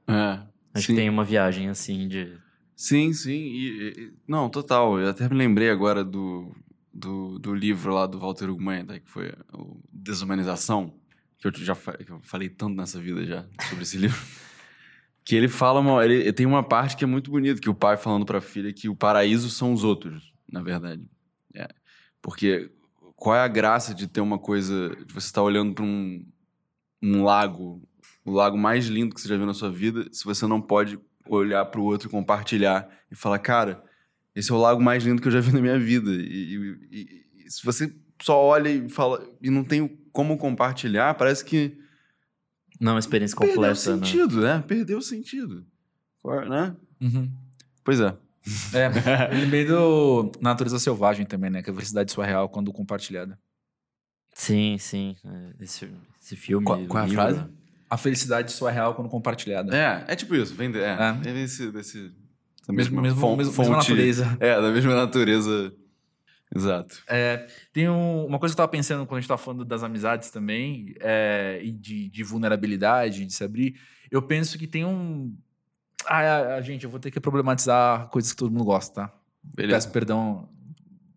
É. Acho sim. que tem uma viagem, assim, de... Sim, sim. E, e- não, total. Eu até me lembrei agora do, do, do livro lá do Walter Ugman, né, que foi o Desumanização, que eu já que eu falei tanto nessa vida já sobre esse livro. Que ele fala, uma, ele, tem uma parte que é muito bonita, que o pai falando pra filha que o paraíso são os outros, na verdade. É. Porque qual é a graça de ter uma coisa, de você estar olhando para um, um lago, o lago mais lindo que você já viu na sua vida, se você não pode olhar para o outro e compartilhar e falar, cara, esse é o lago mais lindo que eu já vi na minha vida. E, e- e- se você só olha e fala e não tem como compartilhar, parece que Não é uma experiência perdeu o completa, né? sentido, né? Perdeu o sentido. Qual- Né? Uhum. Pois é. É, eu lembrei do Natureza Selvagem também, né? Que é a felicidade surreal quando compartilhada. Sim, sim. é, Esse, esse filme. Qual- qual é a livro, frase? A felicidade surreal quando compartilhada. É, é tipo isso. Vem de, é, É. é desse, desse, da mesma mesmo, fon- mesmo, mesma fonte. natureza. É, da mesma natureza. Exato. É, tem um- uma coisa que eu tava pensando quando a gente tava falando das amizades também, é, e de, de vulnerabilidade, de se abrir. Eu penso que tem um. Ah, gente, eu vou ter que problematizar coisas que todo mundo gosta, tá? Beleza. Peço perdão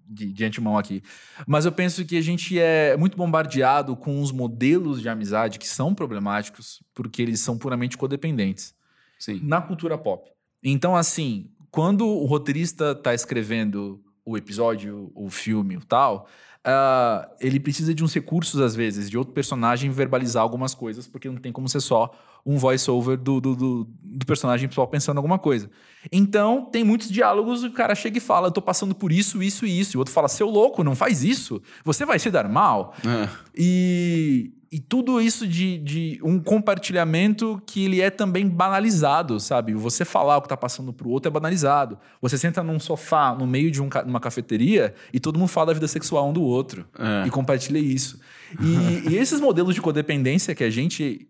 de, de antemão aqui. Mas eu penso que a gente é muito bombardeado com os modelos de amizade que são problemáticos, porque eles são puramente codependentes Sim. na cultura pop. Então, assim, quando o roteirista tá escrevendo o episódio, o filme, o tal, ah, ele precisa de uns recursos, às vezes, de outro personagem verbalizar algumas coisas, porque não tem como ser só um voice-over do, do, do, do personagem principal pensando alguma coisa. Então, tem muitos diálogos, o cara chega e fala, eu tô passando por isso, isso e isso. E o outro fala, seu louco, não faz isso. Você vai se dar mal. É. E, e tudo isso de, de um compartilhamento que ele é também banalizado, sabe? Você falar o que tá passando pro outro é banalizado. Você senta num sofá no meio de um uma cafeteria e todo mundo fala da vida sexual um do outro É. e compartilha isso. E, e esses modelos de codependência que a gente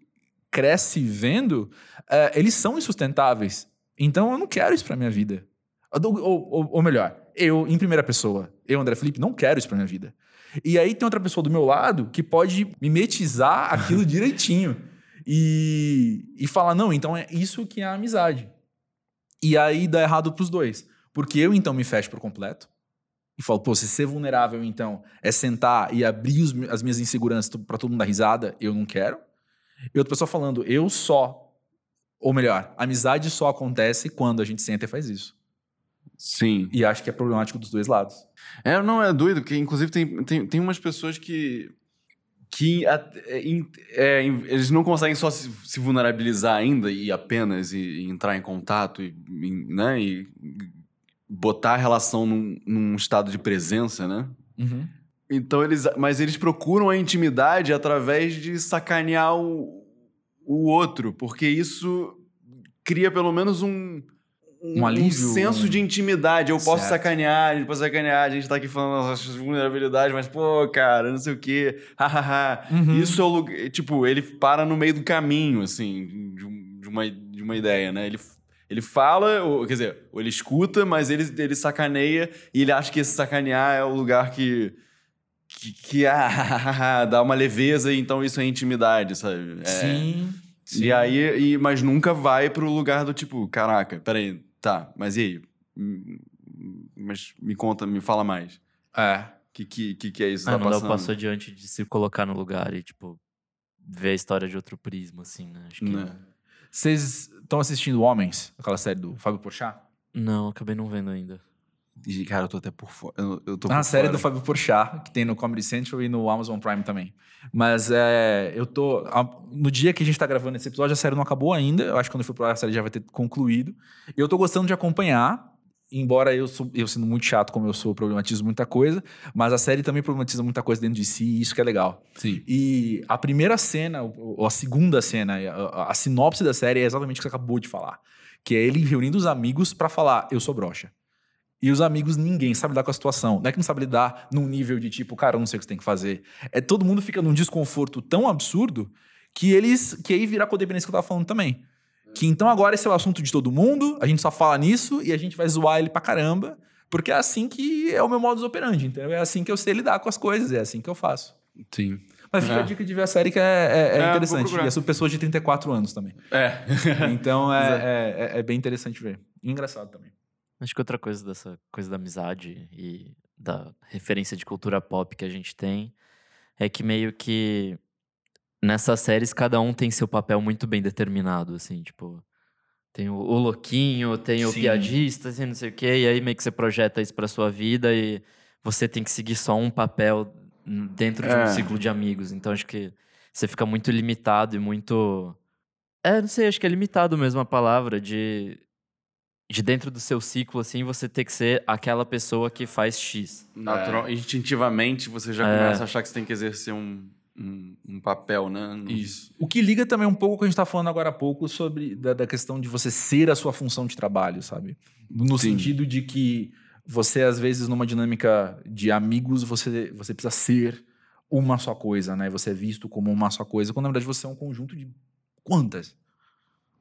cresce vendo, é, eles são insustentáveis. Então eu não quero isso pra minha vida. Ou, ou, ou melhor, eu, em primeira pessoa, eu, André Felipe, não quero isso pra minha vida. E aí tem outra pessoa do meu lado que pode mimetizar aquilo direitinho. E, e falar, não, então é isso que é a amizade. E aí dá errado pros dois. Porque eu, então, me fecho por completo. E falo, pô, se ser vulnerável, então, é sentar e abrir os, as minhas inseguranças para todo mundo dar risada, eu não quero. E outra pessoa falando, eu só. Ou melhor, amizade só acontece quando a gente senta e faz isso. Sim. E acho que é problemático dos dois lados. É, não, é doido, porque inclusive tem, tem, tem umas pessoas que. que é, é, eles não conseguem só se, se vulnerabilizar ainda e apenas e, e entrar em contato e, e, né, e botar a relação num, num estado de presença, né? Então eles. Mas eles procuram a intimidade através de sacanear o, o outro, porque isso cria pelo menos um. Um alívio, senso um- de intimidade. Eu posso Certo. sacanear, a gente pode sacanear, a gente tá aqui falando nossas vulnerabilidades, mas, pô, cara, não sei o quê. hahaha. Uhum. Isso é o lugar. Tipo, ele para no meio do caminho, assim, de, um- uma, de uma ideia, né? Ele, ele fala, ou, quer dizer, ou ele escuta, mas ele, ele sacaneia e ele acha que esse sacanear é o lugar que. Que, que ah, dá uma leveza, então isso é intimidade, sabe? É, Sim. E aí, e, mas nunca vai pro lugar do tipo, caraca, peraí, tá, mas e aí? Mas me conta, me fala mais. É. O que, que, que, que é isso? Ah, tá não passando? passo adiante de se colocar no lugar e, tipo, ver a história de outro prisma, assim, né? Acho que... Né? Vocês estão assistindo Homens, aquela série do Fábio Porchat? Não, acabei não vendo ainda. E, cara, eu tô até por fora. Eu, eu tô Ah, a por série fora. do Fábio Porchat, que tem no Comedy Central e no Amazon Prime também. Mas é, eu tô. no dia que a gente tá gravando esse episódio, a série não acabou ainda. Eu acho que quando for pro ar, a série já vai ter concluído. Eu tô gostando de acompanhar. Embora eu, sou, eu sendo muito chato como eu sou, problematizo muita coisa, mas a série também problematiza muita coisa dentro de si, e isso que é legal. Sim. E a primeira cena, ou a segunda cena, a, a- a sinopse da série é exatamente o que você acabou de falar. Que é ele reunindo os amigos pra falar, eu sou broxa. E os amigos, ninguém sabe lidar com a situação. Não é que não sabe lidar num nível de tipo, cara, eu não sei o que você tem que fazer. É todo mundo fica num desconforto tão absurdo que eles. que aí vira a codependência que eu tava falando também. Que então agora esse é o assunto de todo mundo, a gente só fala nisso e a gente vai zoar ele pra caramba, porque é assim que é o meu modus operandi, entendeu? É assim que eu sei lidar com as coisas, é assim que eu faço. Sim. Mas fica É. a dica de ver a série que é, é- é É, interessante. E é sobre pessoas de 34 anos também. É. Então é, é, é- é bem interessante ver. E engraçado também. Acho que outra coisa dessa coisa da amizade e da referência de cultura pop que a gente tem é que meio que nessas séries cada um tem seu papel muito bem determinado, assim, tipo, tem o, o louquinho, tem o Sim. piadista, assim, não sei o quê, e aí meio que você projeta isso pra sua vida e você tem que seguir só um papel dentro de É. um ciclo de amigos. Então acho que você fica muito limitado e muito é, não sei, acho que é limitado mesmo a palavra de de dentro do seu ciclo, assim, você ter que ser aquela pessoa que faz X. Natural, instintivamente você já É. começa a achar que você tem que exercer um, um, um papel, né? No- O que liga também um pouco com o que a gente tá falando agora há pouco sobre da, da questão de você ser a sua função de trabalho, sabe? No Sim. sentido de que você, às vezes, numa dinâmica de amigos, você, você precisa ser uma só coisa, né? Você é visto como uma só coisa, quando na verdade você é um conjunto de quantas?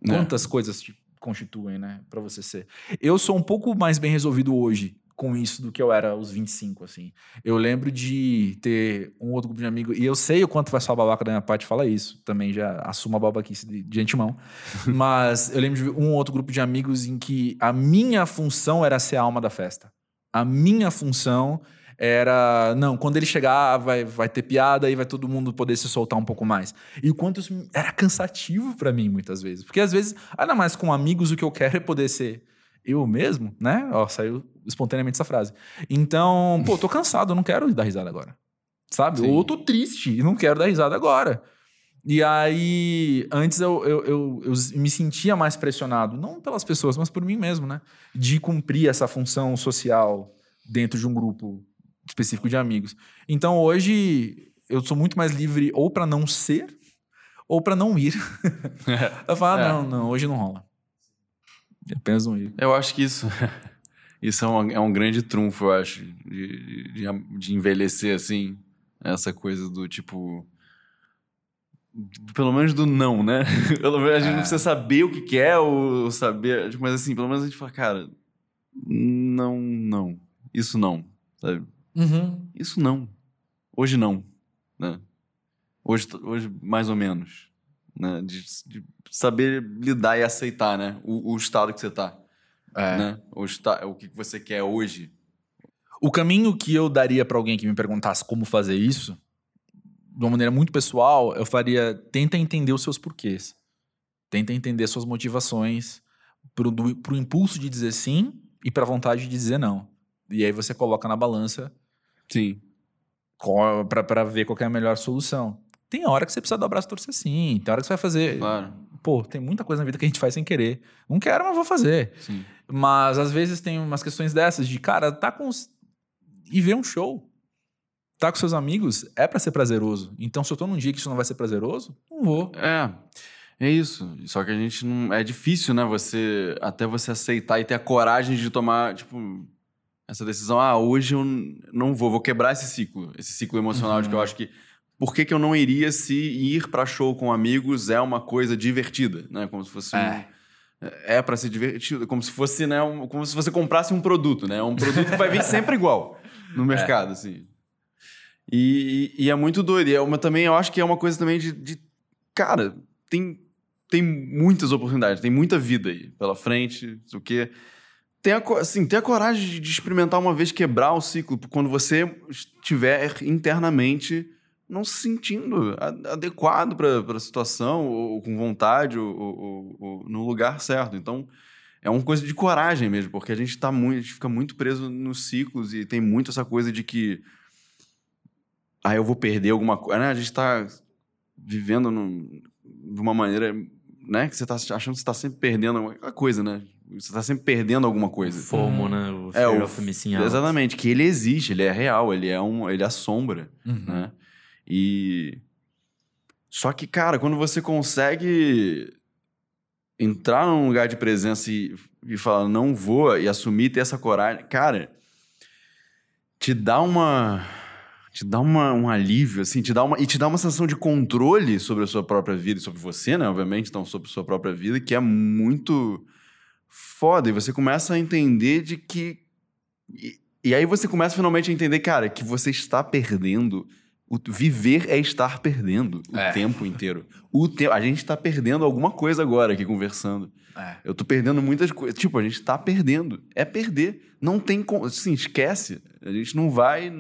É. Quantas coisas te constituem, né? Pra você ser. Eu sou um pouco mais bem resolvido hoje com isso do que eu era aos 25, assim. Eu lembro de ter um outro grupo de amigos, e eu sei o quanto vai ser babaca da minha parte falar isso, também já assumo a babaquice de, de antemão, mas eu lembro de um outro grupo de amigos em que a minha função era ser a alma da festa. A minha função era, não, quando ele chegar vai, vai ter piada e vai todo mundo poder se soltar um pouco mais. E o quanto isso era cansativo pra mim muitas vezes, porque às vezes, ainda mais com amigos, o que eu quero é poder ser eu mesmo, né? Ó, saiu espontaneamente essa frase. Então, pô, tô cansado, eu não quero dar risada agora. Sabe? Sim. Ou tô triste e não quero dar risada agora. E aí, antes eu, eu, eu, eu me sentia mais pressionado, não pelas pessoas, mas por mim mesmo, né? De cumprir essa função social dentro de um grupo específico de amigos. Então hoje eu sou muito mais livre ou pra não ser ou pra não ir. eu falo, ah, É. não, não, hoje não rola. Apenas não ir. Eu acho que isso, isso é, um, é um grande trunfo, eu acho, de, de, de envelhecer assim. Essa coisa do tipo. pelo menos do não, né? pelo menos a gente não precisa saber o que quer ou saber, mas assim, pelo menos a gente fala, cara, não, não, isso não, sabe? Uhum. Isso não. Hoje não, né? Hoje, hoje mais ou menos, né? De, de saber lidar e aceitar, né? O, o estado que você tá, É. né? O, esta, o que você quer hoje. O caminho que eu daria pra alguém que me perguntasse como fazer isso, de uma maneira muito pessoal, eu faria: tenta entender os seus porquês. Tenta entender suas motivações do, pro impulso de dizer sim e pra vontade de dizer não. E aí você coloca na balança Sim. pra ver qual é a melhor solução. Tem hora que você precisa dar o e torcer sim. Tem hora que você vai fazer. Claro. Pô, tem muita coisa na vida que a gente faz sem querer. Não quero, mas vou fazer. Sim. Mas às vezes tem umas questões dessas de, cara, tá com. os- E ver um show. Tá com seus amigos é pra ser prazeroso. Então, se eu tô num dia que isso não vai ser prazeroso, não vou. É, é isso. Só que a gente não. É difícil, né? Você. Até você aceitar e ter a coragem de tomar, tipo, essa decisão. Ah, hoje eu não vou, vou quebrar esse ciclo. Esse ciclo emocional de que eu acho que. Por que, que eu não iria se ir pra show com amigos é uma coisa divertida, né? Como se fosse. um- É. é pra ser divertido, como se fosse, né? um- como se você comprasse um produto, né? Um produto que vai vir sempre igual no mercado, assim. E, e- é muito doido. E é uma, também, eu acho que é uma coisa também de. de- cara, tem, tem muitas oportunidades, tem muita vida aí pela frente, não sei o quê. Tem a, co- assim, tem a coragem de, experimentar uma vez quebrar o ciclo, quando você estiver internamente não se sentindo adequado para a situação, ou, com vontade, ou, ou- ou- no lugar certo. Então, é uma coisa de coragem mesmo, porque a gente tá muito, a gente fica muito preso nos ciclos e tem muito essa coisa de que ah, eu vou perder alguma coisa. Né? A gente tá vivendo num- de uma maneira, né, que você tá achando que você tá sempre perdendo alguma coisa, né? Você tá sempre perdendo alguma coisa. FOMO, né? O É, Fear o of Missing Out. Exatamente, que ele existe, ele é real, ele é um, ele assombra, né? E só que, cara, quando você consegue entrar num lugar de presença e, e falar não vou e assumir ter essa coragem, cara, te dá uma te dá uma, um alívio assim, te dá uma e te dá uma sensação de controle sobre a sua própria vida e sobre você, né, obviamente, então sobre a sua própria vida, que é muito foda e você começa a entender de que e, e aí você começa finalmente a entender, cara, que você está perdendo. O viver é estar perdendo o É. tempo inteiro. O te a gente está perdendo alguma coisa agora aqui conversando. É. Eu tô perdendo muitas coisas. Tipo, a gente tá perdendo. É perder. Não tem como. Assim, esquece. A gente não vai.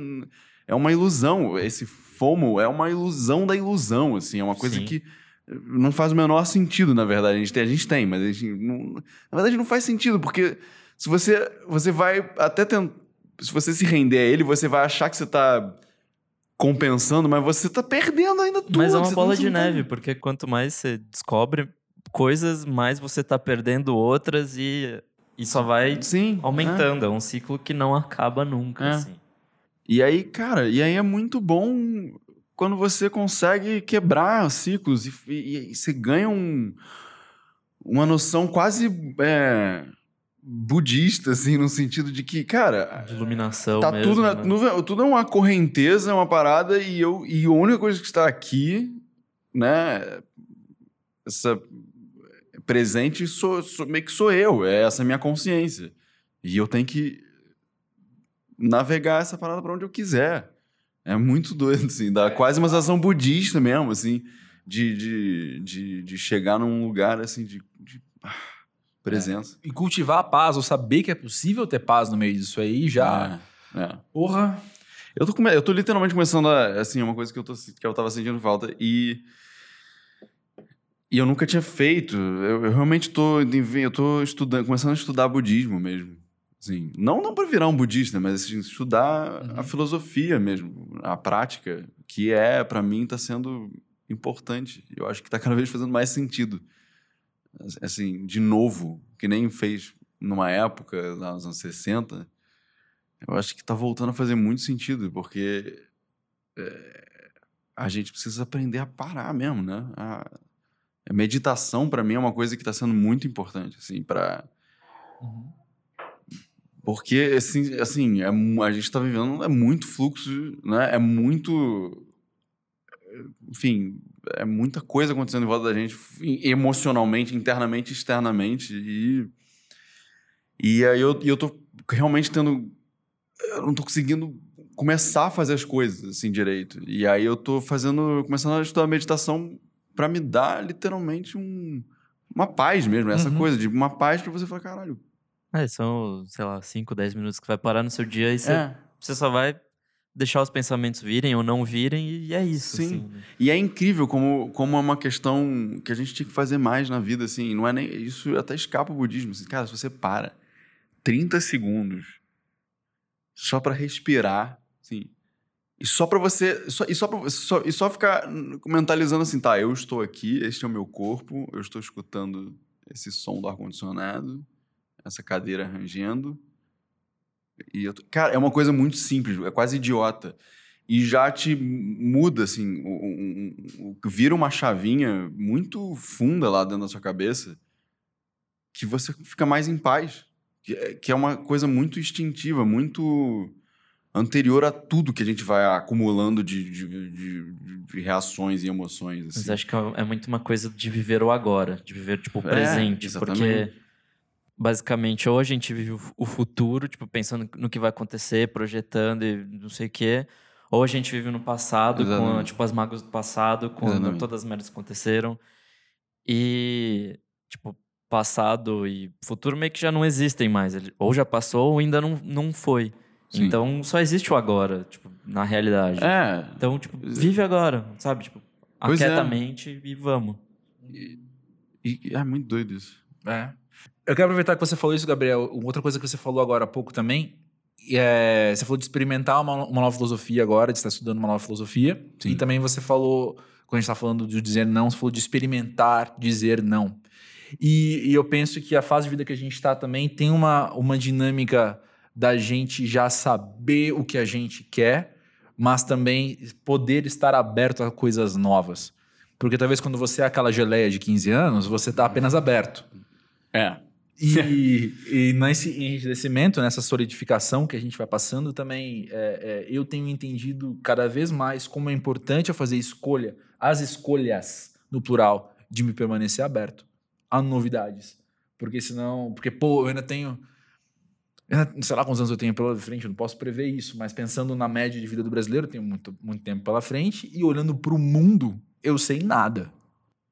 É uma ilusão. Esse FOMO é uma ilusão da ilusão, assim. É uma coisa Sim. que não faz o menor sentido, na verdade. A gente tem, a gente tem mas a gente não, na verdade não faz sentido, porque se você, você vai até tentar. Se você se render a ele, você vai achar que você tá compensando, mas você tá perdendo ainda tudo. Mas é uma Você bola de tá- neve, porque quanto mais você descobre coisas, mais você tá perdendo outras e, e só vai Sim. é. aumentando. É. um ciclo que não acaba nunca, É. assim. E aí, cara, e aí é muito bom quando você consegue quebrar ciclos e, e- e você ganha um, uma noção quase é, budista, assim, no sentido de que, cara, De iluminação tá mesmo, tudo, na- né? no- tudo é uma correnteza, é uma parada, e, eu, e a única coisa que está aqui, né, essa presente sou, sou- meio que sou eu, é essa minha consciência. E eu tenho que navegar essa parada para onde eu quiser. É muito doido, assim, dá quase uma sensação budista mesmo, assim, de, de, de, de chegar num lugar, assim, de, de ah, presença. E cultivar a paz, ou saber que é possível ter paz no meio disso aí, já. É, é. Porra. Eu tô, come- eu tô literalmente começando a. Assim, é uma coisa que eu, tô, que eu tava sentindo falta. E. E eu nunca tinha feito. Eu, eu realmente tô. Eu tô estudando, começando a estudar budismo mesmo. Assim, não, não para virar um budista, mas assim, estudar Uhum. a filosofia mesmo, a prática, que é, para mim, tá sendo importante. Eu acho que tá cada vez fazendo mais sentido. Assim, de novo, que nem fez numa época, nos anos 60, eu acho que tá voltando a fazer muito sentido, porque é, a gente precisa aprender a parar mesmo, né? A, a meditação, para mim, é uma coisa que tá sendo muito importante, assim, para porque, assim, assim é a gente está vivendo é muito fluxo, né? É muito... Enfim, é muita coisa acontecendo em volta da gente, emocionalmente, internamente, externamente. E, e aí eu, eu tô realmente tendo. Eu não tô conseguindo começar a fazer as coisas assim direito. E aí eu tô fazendo. começando a estudar meditação pra me dar literalmente um, uma paz mesmo. Essa Uhum. coisa de uma paz pra você falar, caralho. É, são, sei lá, 5, 10 minutos que vai parar no seu dia e você, É. você só vai deixar os pensamentos virem ou não virem e é isso. Sim. assim, né? E é incrível como, como é uma questão que a gente tinha que fazer mais na vida, assim. Não é nem. Isso até escapa o budismo. Assim, cara, se você para 30 segundos só pra respirar, assim. E só pra você. Só, e, só pra, só, e só ficar mentalizando assim, tá, eu estou aqui, este é o meu corpo, eu estou escutando esse som do ar-condicionado, essa cadeira rangendo. E eu tô- cara, é uma coisa muito simples, é quase idiota. E já te muda, assim, o- o- o- vira uma chavinha muito funda lá dentro da sua cabeça que você fica mais em paz. Que é, que é uma coisa muito instintiva, muito anterior a tudo que a gente vai acumulando de, de, de- de reações e emoções. Assim. Mas acho que é muito uma coisa de viver o agora, de viver, tipo, o É, presente. exatamente. porque, basicamente, ou a gente vive o fu- o futuro, tipo, pensando no que vai acontecer, projetando e não sei o quê. Ou a gente vive no passado, com, tipo, as mágoas do passado, com Exatamente. todas as merdas que aconteceram. E, tipo, passado e futuro meio que já não existem mais. Ele- Ou já passou ou ainda não, não foi. Sim. Então, só existe o agora, tipo, na realidade. É. Então, tipo, vive agora, sabe? Tipo, Pois é. aquietamente e vamos. E, e- é muito doido isso. É. Eu quero aproveitar que você falou isso, Gabriel. Outra coisa que você falou agora há pouco também. É, você falou de experimentar uma, uma nova filosofia agora, de estar estudando uma nova filosofia. Sim. E também você falou, quando a gente está falando de dizer não, você falou de experimentar dizer não. E, e eu penso que a fase de vida que a gente está também tem uma, uma dinâmica da gente já saber o que a gente quer, mas também poder estar aberto a coisas novas. Porque talvez quando você é aquela geleia de 15 anos, você está apenas aberto. É. E, e nesse enriquecimento, nessa solidificação que a gente vai passando também, é, é, eu tenho entendido cada vez mais como é importante eu fazer escolha, as escolhas, no plural, de me permanecer aberto a novidades. Porque senão, porque, pô, eu ainda tenho, sei lá quantos anos eu tenho pela frente, eu não posso prever isso, mas pensando na média de vida do brasileiro, eu tenho muito, muito tempo pela frente, e olhando para o mundo, eu sei nada.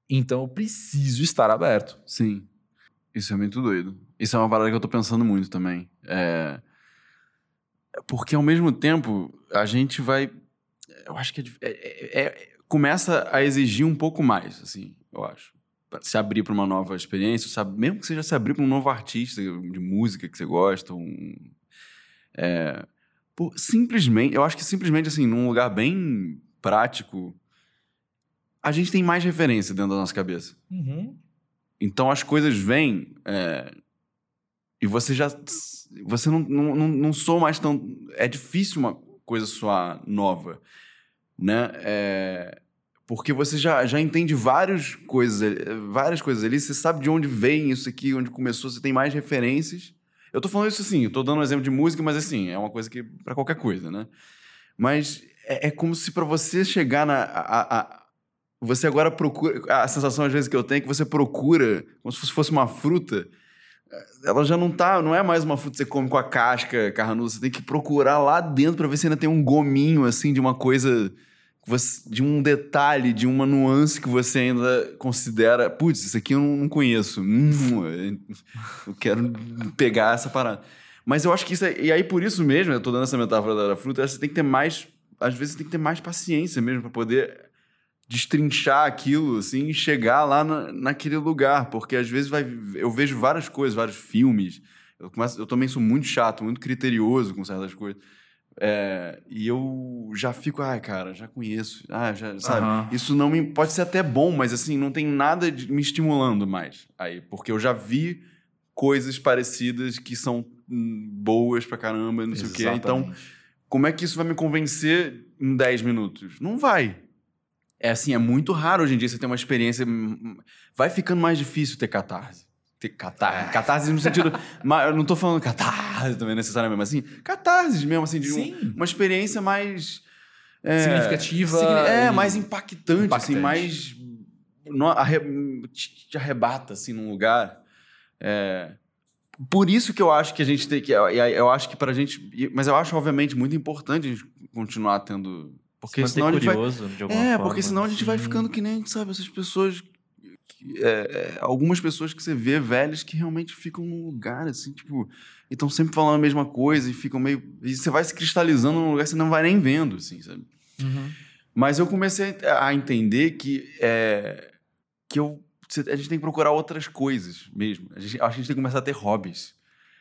Então eu preciso estar aberto. Sim. Isso é muito doido. Isso é uma parada que eu tô pensando muito também. É... Porque ao mesmo tempo, a gente vai. Eu acho que é é- é- é- começa a exigir um pouco mais, assim, eu acho. Pra se abrir para uma nova experiência, sabe? mesmo que seja se abrir para um novo artista de música que você gosta. Um... É... Pô, simplesmente, eu acho que simplesmente assim, num lugar bem prático, a gente tem mais referência dentro da nossa cabeça. Então as coisas vêm é, e você já. Você não, não, não, não soa mais tão. É difícil uma coisa soar nova, né? É, porque você já, já entende várias coisas, várias coisas ali, você sabe de onde vem isso aqui, onde começou, você tem mais referências. Eu tô falando isso assim, eu tô dando um exemplo de música, mas assim, é uma coisa que. para qualquer coisa, né? Mas é, é como se para você chegar na. a- você agora procura. A sensação, às vezes, que eu tenho é que você procura, como se fosse uma fruta. Ela já não tá. Não é mais uma fruta que você come com a casca carnuda. Você tem que procurar lá dentro pra ver se ainda tem um gominho, assim, de uma coisa. de um detalhe, de uma nuance que você ainda considera. Putz, isso aqui eu não conheço. Hum, eu quero pegar essa parada. Mas eu acho que isso é. E aí, por isso mesmo, eu tô dando essa metáfora da, fruta, você tem que ter mais. Às vezes você tem que ter mais paciência mesmo pra poder destrinchar aquilo, assim, e chegar lá na, naquele lugar. Porque às vezes vai, eu vejo várias coisas, vários filmes. Eu, começo, eu também sou muito chato, muito criterioso com certas coisas. É, e eu já fico, ai, cara, já conheço. Ah, já, sabe? Aham. Isso não me. Pode ser até bom, mas assim, não tem nada de, me estimulando mais. Aí, porque eu já vi coisas parecidas que são hum, boas pra caramba, não sei o quê. Então, Exatamente. como é que isso vai me convencer em 10 minutos? Não vai. É assim, é muito raro hoje em dia você ter uma experiência. hum, Vai ficando mais difícil ter catarse. Ter catarse. Catarse no sentido. mas eu não tô falando catarse também necessariamente, mas assim, catarse mesmo, assim, de um- uma experiência mais. é, Significativa signi- É, mais impactante, assim, Impactante. mais. no- arre- te te arrebata, assim, num lugar. É, por isso que eu acho que a gente tem que. Eu, acho que pra gente. Mas eu acho, obviamente, muito importante a gente continuar tendo. Porque senão a gente vai. curioso, de alguma É, forma. porque senão a gente vai Sim. ficando que nem, sabe, essas pessoas. que- é, é, algumas pessoas que você vê velhas que realmente ficam num lugar, assim, tipo. E estão sempre falando a mesma coisa e ficam meio. E você vai se cristalizando num lugar que você não vai nem vendo, assim, sabe? Uhum. Mas eu comecei a entender que. É, que eu, a gente tem que procurar outras coisas mesmo. A gente, acho que a gente tem que começar a ter hobbies.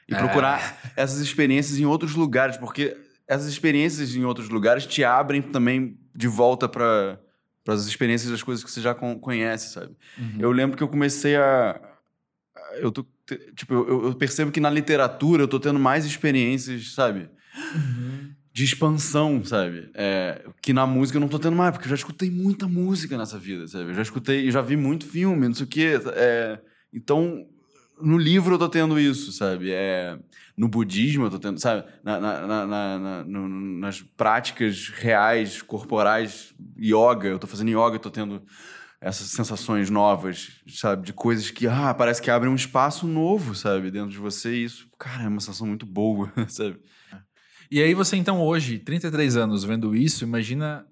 E É. procurar essas experiências em outros lugares, porque essas experiências em outros lugares te abrem também de volta para as experiências das coisas que você já con- conhece, sabe? Uhum. Eu lembro que eu comecei a. Eu tô. Tipo, eu, eu percebo que na literatura eu tô tendo mais experiências, sabe? Uhum. De expansão, sabe? É, que na música eu não tô tendo mais, porque eu já escutei muita música nessa vida, sabe? Eu já escutei, eu já vi muito filme, não sei o quê. é, então, no livro eu tô tendo isso, sabe? É, no budismo eu tô tendo, sabe? Na, na- na- no- nas práticas reais, corporais, yoga, eu tô fazendo yoga, eu tô tendo essas sensações novas, sabe? De coisas que, ah, parece que abrem um espaço novo, sabe? Dentro de você e isso, cara, é uma sensação muito boa, sabe? E aí você, então, hoje, 33 anos, vendo isso, imagina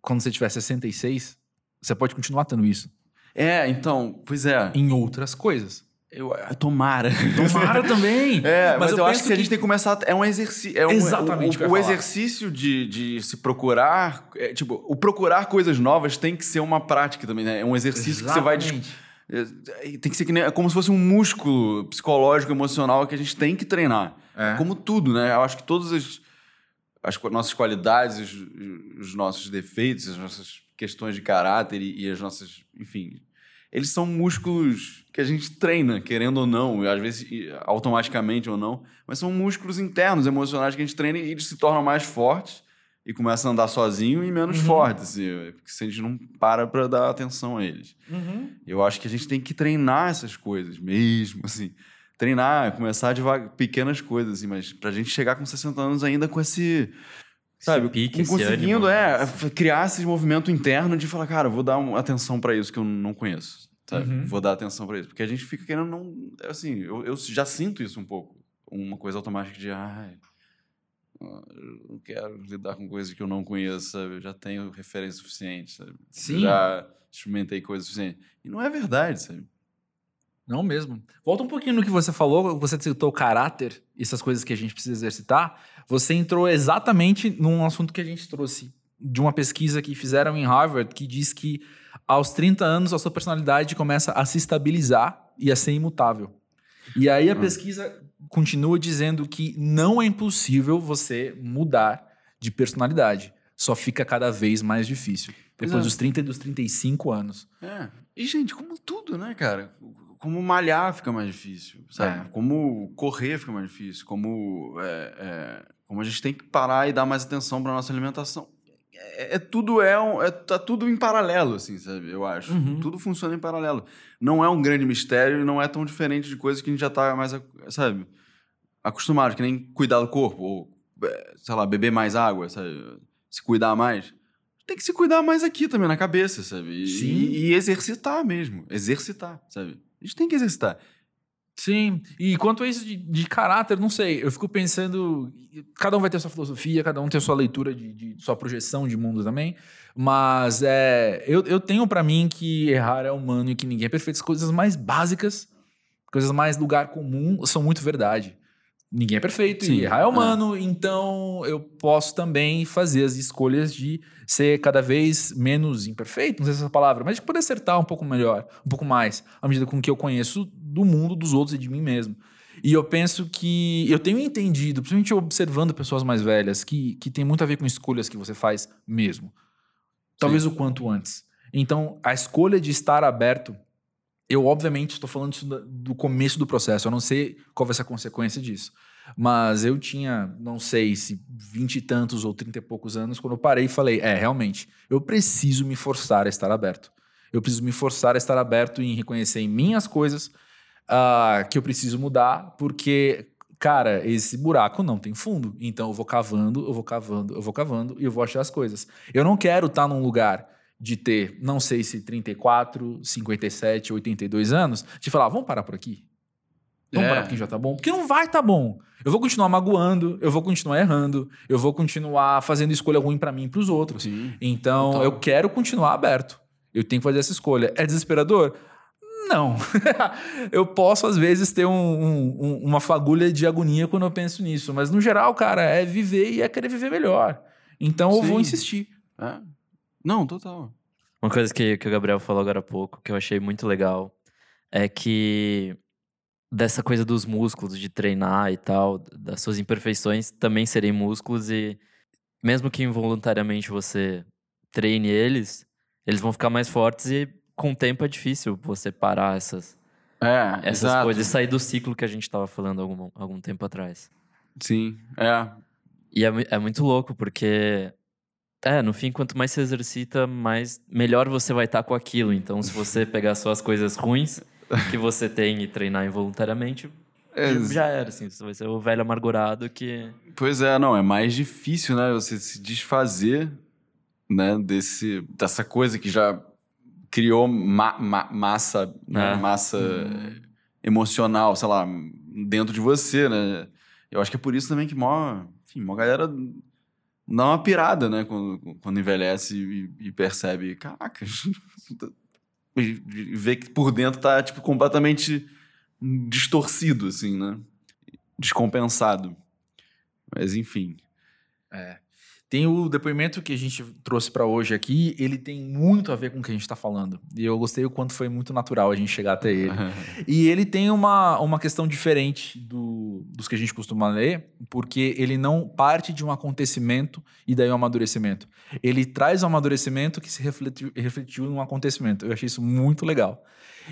quando você tiver 66, você pode continuar tendo isso É, então, pois é. em outras coisas. Eu, tomara. Tomara também! É, mas, eu, acho penso que a gente tem que começar. É um exercício. É um, Exatamente o que eu O, o exercício de, de se procurar. é, tipo, o procurar coisas novas tem que ser uma prática também, né? É um exercício que você vai. Exatamente. é, Tem que ser que nem, é como se fosse um músculo psicológico, emocional que a gente tem que treinar. É. Como tudo, né? Eu acho que todas as, as nossas qualidades, os, os nossos defeitos, as nossas questões de caráter e, e as nossas. Enfim. Eles são músculos que a gente treina, querendo ou não, às vezes automaticamente ou não, mas são músculos internos, emocionais que a gente treina e eles se tornam mais fortes e começam a andar sozinho e menos Uhum. fortes, assim, porque se a gente não para para dar atenção a eles. Uhum. Eu acho que a gente tem que treinar essas coisas mesmo, assim. Treinar, começar devagar, pequenas coisas, assim, mas pra gente chegar com 60 anos ainda com esse. Sabe, pique, conseguindo ânimo, é, né? f- criar esse movimento interno de falar, cara, vou dar um- atenção pra isso que eu não conheço. Sabe? Uhum. Vou dar atenção pra isso. Porque a gente fica querendo não. Assim, eu, eu já sinto isso um pouco. Uma coisa automática de, ai. eu não quero lidar com coisas que eu não conheço, sabe? Eu já tenho referência suficiente, sabe? Sim. Já experimentei coisas suficientes. E não é verdade, sabe? Não mesmo. Volta um pouquinho no que você falou, você citou caráter, essas coisas que a gente precisa exercitar. Você entrou exatamente num assunto que a gente trouxe de uma pesquisa que fizeram em Harvard, que diz que aos 30 anos a sua personalidade começa a se estabilizar e a ser imutável. E aí a Hum. pesquisa continua dizendo que não é impossível você mudar de personalidade. Só fica cada vez mais difícil. Pois Depois é. dos 30 e dos 35 anos. É. E, gente, como tudo, né, cara? Como malhar fica mais difícil, sabe? É. Como correr fica mais difícil. Como, é, é, como a gente tem que parar e dar mais atenção pra nossa alimentação. É, é tudo é, um, é tá tudo em paralelo, assim, sabe? Eu acho. Uhum. Tudo funciona em paralelo. Não é um grande mistério e não é tão diferente de coisas que a gente já tá mais, sabe? Acostumado, que nem cuidar do corpo, ou, é, sei lá, beber mais água, sabe? Se cuidar mais. Tem que se cuidar mais aqui também, na cabeça, sabe? E, Sim. e, e exercitar mesmo. Exercitar, sabe? A gente tem que exercitar. Sim, e quanto a isso de, de caráter, não sei. Eu fico pensando. Cada um vai ter sua filosofia, cada um tem sua leitura de, de sua projeção de mundo também. Mas é, eu, eu tenho pra mim que errar é humano e que ninguém é perfeito. As coisas mais básicas, coisas mais lugar comum, são muito verdade. Ninguém é perfeito Sim, e errar é humano, então eu posso também fazer as escolhas de ser cada vez menos imperfeito, não sei se é essa palavra, mas de poder acertar um pouco melhor, um pouco mais, à medida com que eu conheço do mundo, dos outros e de mim mesmo. E eu penso que eu tenho entendido, principalmente observando pessoas mais velhas, que, que tem muito a ver com escolhas que você faz mesmo. Talvez o quanto antes. Então, a escolha de estar aberto, eu obviamente estou falando isso do começo do processo, eu não sei qual vai ser a consequência disso. Mas eu tinha, não sei se vinte e tantos ou trinta e poucos anos, quando eu parei e falei: é, realmente, eu preciso me forçar a estar aberto. Eu preciso me forçar a estar aberto em reconhecer em mim as coisas ah, que eu preciso mudar, porque cara, esse buraco não tem fundo. Então eu vou cavando, eu vou cavando, eu vou cavando e eu vou achar as coisas. Eu não quero estar num lugar de ter, não sei se 34, 57, 82 anos, de falar, vamos parar por aqui. Vamos É. parar porque já tá bom? Porque não vai tá bom. Eu vou continuar magoando, eu vou continuar errando, eu vou continuar fazendo escolha ruim pra mim e pros outros. Sim. Então, Total. eu quero continuar aberto. Eu tenho que fazer essa escolha. É desesperador? Não. eu posso, às vezes, ter um- um- um- uma fagulha de agonia quando eu penso nisso. Mas, no geral, cara, é viver e é querer viver melhor. Então, eu vou Sim. insistir. É. Não, total. Uma coisa que, que o Gabriel falou agora há pouco, que eu achei muito legal, é que dessa coisa dos músculos, de treinar e tal, das suas imperfeições também serem músculos e mesmo que involuntariamente você treine eles, eles vão ficar mais fortes e com o tempo é difícil você parar essas, É, essas exato. coisas e sair do ciclo que a gente tava falando algum, algum tempo atrás. Sim, é. E é, é muito louco, porque. É, no fim, quanto mais você exercita, mais melhor você vai estar com aquilo. Então, se você pegar só as coisas ruins que você tem e treinar involuntariamente, É, já- já era, assim. Você vai ser o velho amargurado que. Pois é, não, é mais difícil, né? Você se desfazer, né, desse, dessa coisa que já criou ma- ma- massa, né, É. massa emocional, sei lá, dentro de você, né? Eu acho que é por isso também que mó, enfim, mó galera dá uma pirada, né, quando, quando envelhece e, e percebe, caraca, vê que por dentro tá, tipo, completamente distorcido, assim, né? Descompensado. Mas enfim. Tem o depoimento que a gente trouxe pra hoje aqui, ele tem muito a ver com o que a gente tá falando. E eu gostei o quanto foi muito natural a gente chegar até ele. E ele tem uma, uma questão diferente do, dos que a gente costuma ler, porque ele não parte de um acontecimento e daí um amadurecimento. Ele traz um amadurecimento que se refletiu, refletiu num acontecimento. Eu achei isso muito legal.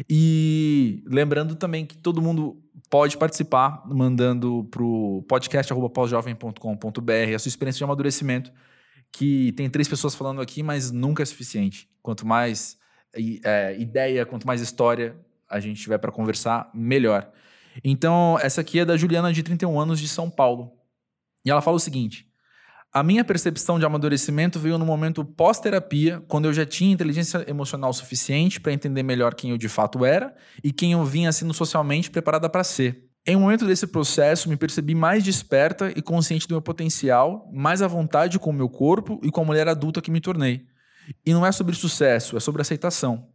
E lembrando também que todo mundo pode participar mandando pro podcast.pausjovem.com.br a sua experiência de amadurecimento, que tem três pessoas falando aqui, mas nunca é suficiente. Quanto mais é, ideia, quanto mais história a gente tiver para conversar, melhor. Então, essa aqui é da Juliana, de 31 anos, de São Paulo. E ela fala o seguinte: A minha percepção de amadurecimento veio no momento pós-terapia, quando eu já tinha inteligência emocional suficiente para entender melhor quem eu de fato era e quem eu vinha sendo socialmente preparada para ser. Em um momento desse processo, me percebi mais desperta e consciente do meu potencial, mais à vontade com o meu corpo e com a mulher adulta que me tornei. E não é sobre sucesso, é sobre aceitação.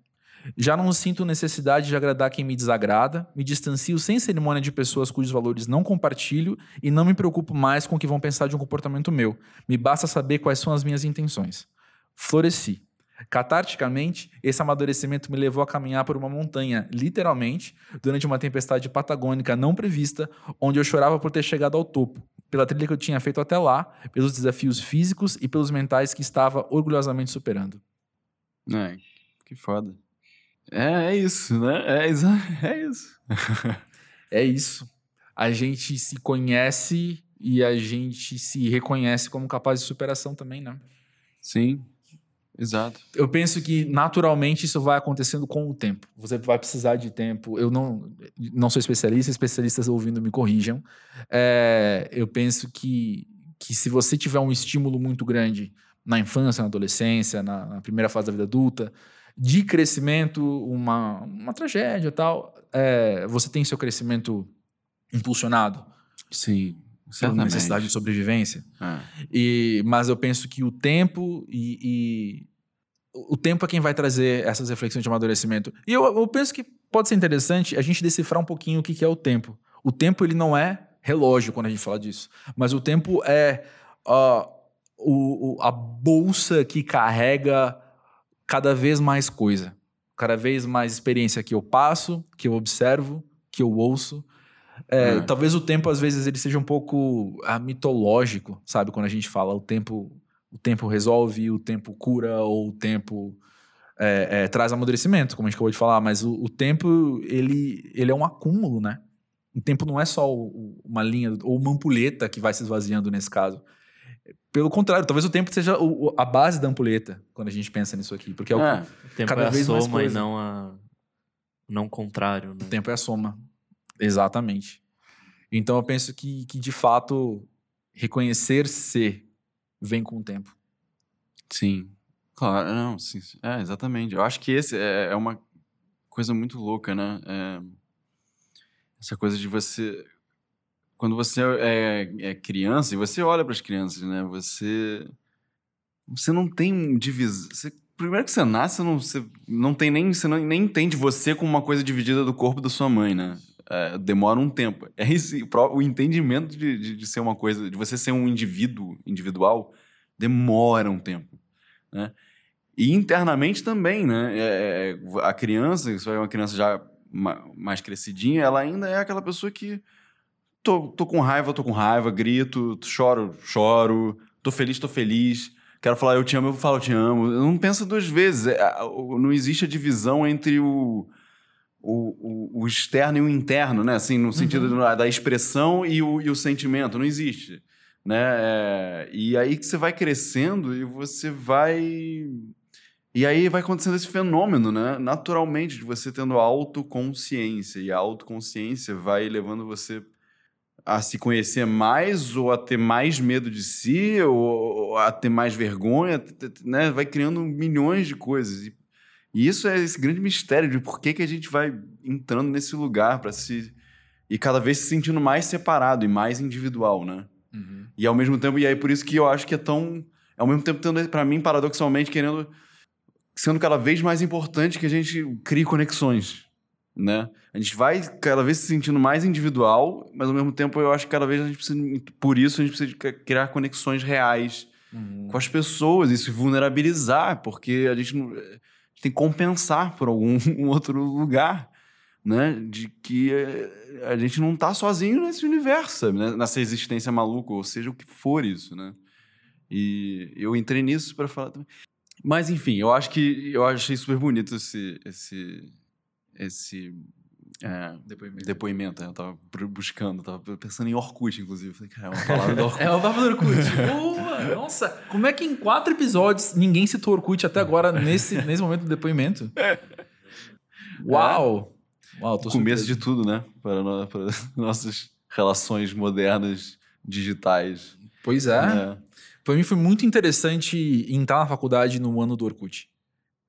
Já não sinto necessidade de agradar quem me desagrada, me distancio sem cerimônia de pessoas cujos valores não compartilho e não me preocupo mais com o que vão pensar de um comportamento meu. Me basta saber quais são as minhas intenções. Floresci. Catarticamente, esse amadurecimento me levou a caminhar por uma montanha, literalmente, durante uma tempestade patagônica não prevista, onde eu chorava por ter chegado ao topo, pela trilha que eu tinha feito até lá, pelos desafios físicos e pelos mentais que estava orgulhosamente superando. É, que foda. É, é isso, né? É, é isso. É isso. A gente se conhece e a gente se reconhece como capaz de superação também, né? Sim, exato. Eu penso que naturalmente isso vai acontecendo com o tempo. Você vai precisar de tempo. Eu não, não sou especialista, especialistas ouvindo me corrijam. É, eu penso que, que se você tiver um estímulo muito grande na infância, na adolescência, na, na primeira fase da vida adulta, de crescimento, uma, uma tragédia tal, é, você tem seu crescimento impulsionado Sim, certamente. necessidade de sobrevivência. É. E, mas eu penso que o tempo e, e- o tempo é quem vai trazer essas reflexões de amadurecimento. E eu, eu penso que pode ser interessante a gente decifrar um pouquinho o que, que é o tempo. O tempo ele não é relógio quando a gente fala disso, mas o tempo é ó, o, o- a bolsa que carrega cada vez mais coisa, cada vez mais experiência que eu passo, que eu observo, que eu ouço. É, É. Talvez o tempo, às vezes, ele seja um pouco ah, mitológico, sabe? Quando a gente fala o tempo, o tempo resolve, o tempo cura, ou o tempo é, é, traz amadurecimento, como a gente acabou de falar. Mas o, o tempo, ele, ele é um acúmulo, né? O tempo não é só o- o- uma linha, ou uma ampulheta que vai se esvaziando nesse caso. Pelo contrário, talvez o tempo seja o- o- a base da ampulheta, quando a gente pensa nisso aqui. Porque é o, É, O tempo Cada é a vez mais soma e coisa. não a. Não o contrário, né? o tempo é a soma. Exatamente. Então eu penso que, que de fato, reconhecer-se vem com o tempo. Sim. Claro, não, sim. sim. É, exatamente. Eu acho que esse é, é uma coisa muito louca, né? É, essa coisa de você. Quando você é, é criança, e você olha para as crianças, né? Você. Você não tem divisão. Primeiro que você nasce, você não, você não tem nem. Você não, nem entende você como uma coisa dividida do corpo da sua mãe, né? É, demora um tempo. É esse, o entendimento de, de, de ser uma coisa, de você ser um indivíduo individual, demora um tempo, né? E internamente também, né? É, é a criança, se é uma criança já mais crescidinha, ela ainda é aquela pessoa que tô, tô com raiva, tô com raiva, grito, choro, choro, tô feliz, tô feliz. Quero falar eu te amo, eu falo eu te amo. Eu não pensa duas vezes. É, não existe a divisão entre o, o, o, o externo e o interno, né? Assim, no sentido uhum. da expressão e o, e o sentimento. Não existe. Né? É, e aí que você vai crescendo e você vai e aí vai acontecendo esse fenômeno, né? Naturalmente, de você tendo autoconsciência. E a autoconsciência vai levando você a se conhecer mais, ou a ter mais medo de si, ou a ter mais vergonha, né? Vai criando milhões de coisas. E, e isso é esse grande mistério de por que, que a gente vai entrando nesse lugar para se. E cada vez se sentindo mais separado e mais individual, né? Uhum. E ao mesmo tempo, e aí por isso que eu acho que é tão. Ao mesmo tempo, tendo, para mim, paradoxalmente, querendo sendo cada vez mais importante que a gente crie conexões, né? A gente vai cada vez se sentindo mais individual, mas ao mesmo tempo eu acho que cada vez a gente precisa, por isso a gente precisa criar conexões reais uhum. com as pessoas e se vulnerabilizar, porque a gente, não, a gente tem que compensar por algum um outro lugar, né? De que eh, a gente não está sozinho nesse universo, né? nessa existência maluca, ou seja, o que for isso, né? E eu entrei nisso para falar também. Mas enfim, eu acho que eu achei super bonito esse esse esse é, depoimento. depoimento. Eu tava buscando, tava pensando em Orkut, inclusive. Falei, cara, é uma palavra do Orkut. é uma palavra do Orkut. Boa! Nossa, como é que em quatro episódios ninguém citou Orkut até agora, nesse, nesse momento do depoimento? É. Uau! É. Uau, tô Começo de tudo, né? Para, no, para nossas relações modernas, digitais. Pois é. é. Para mim foi muito interessante entrar na faculdade no ano do Orkut.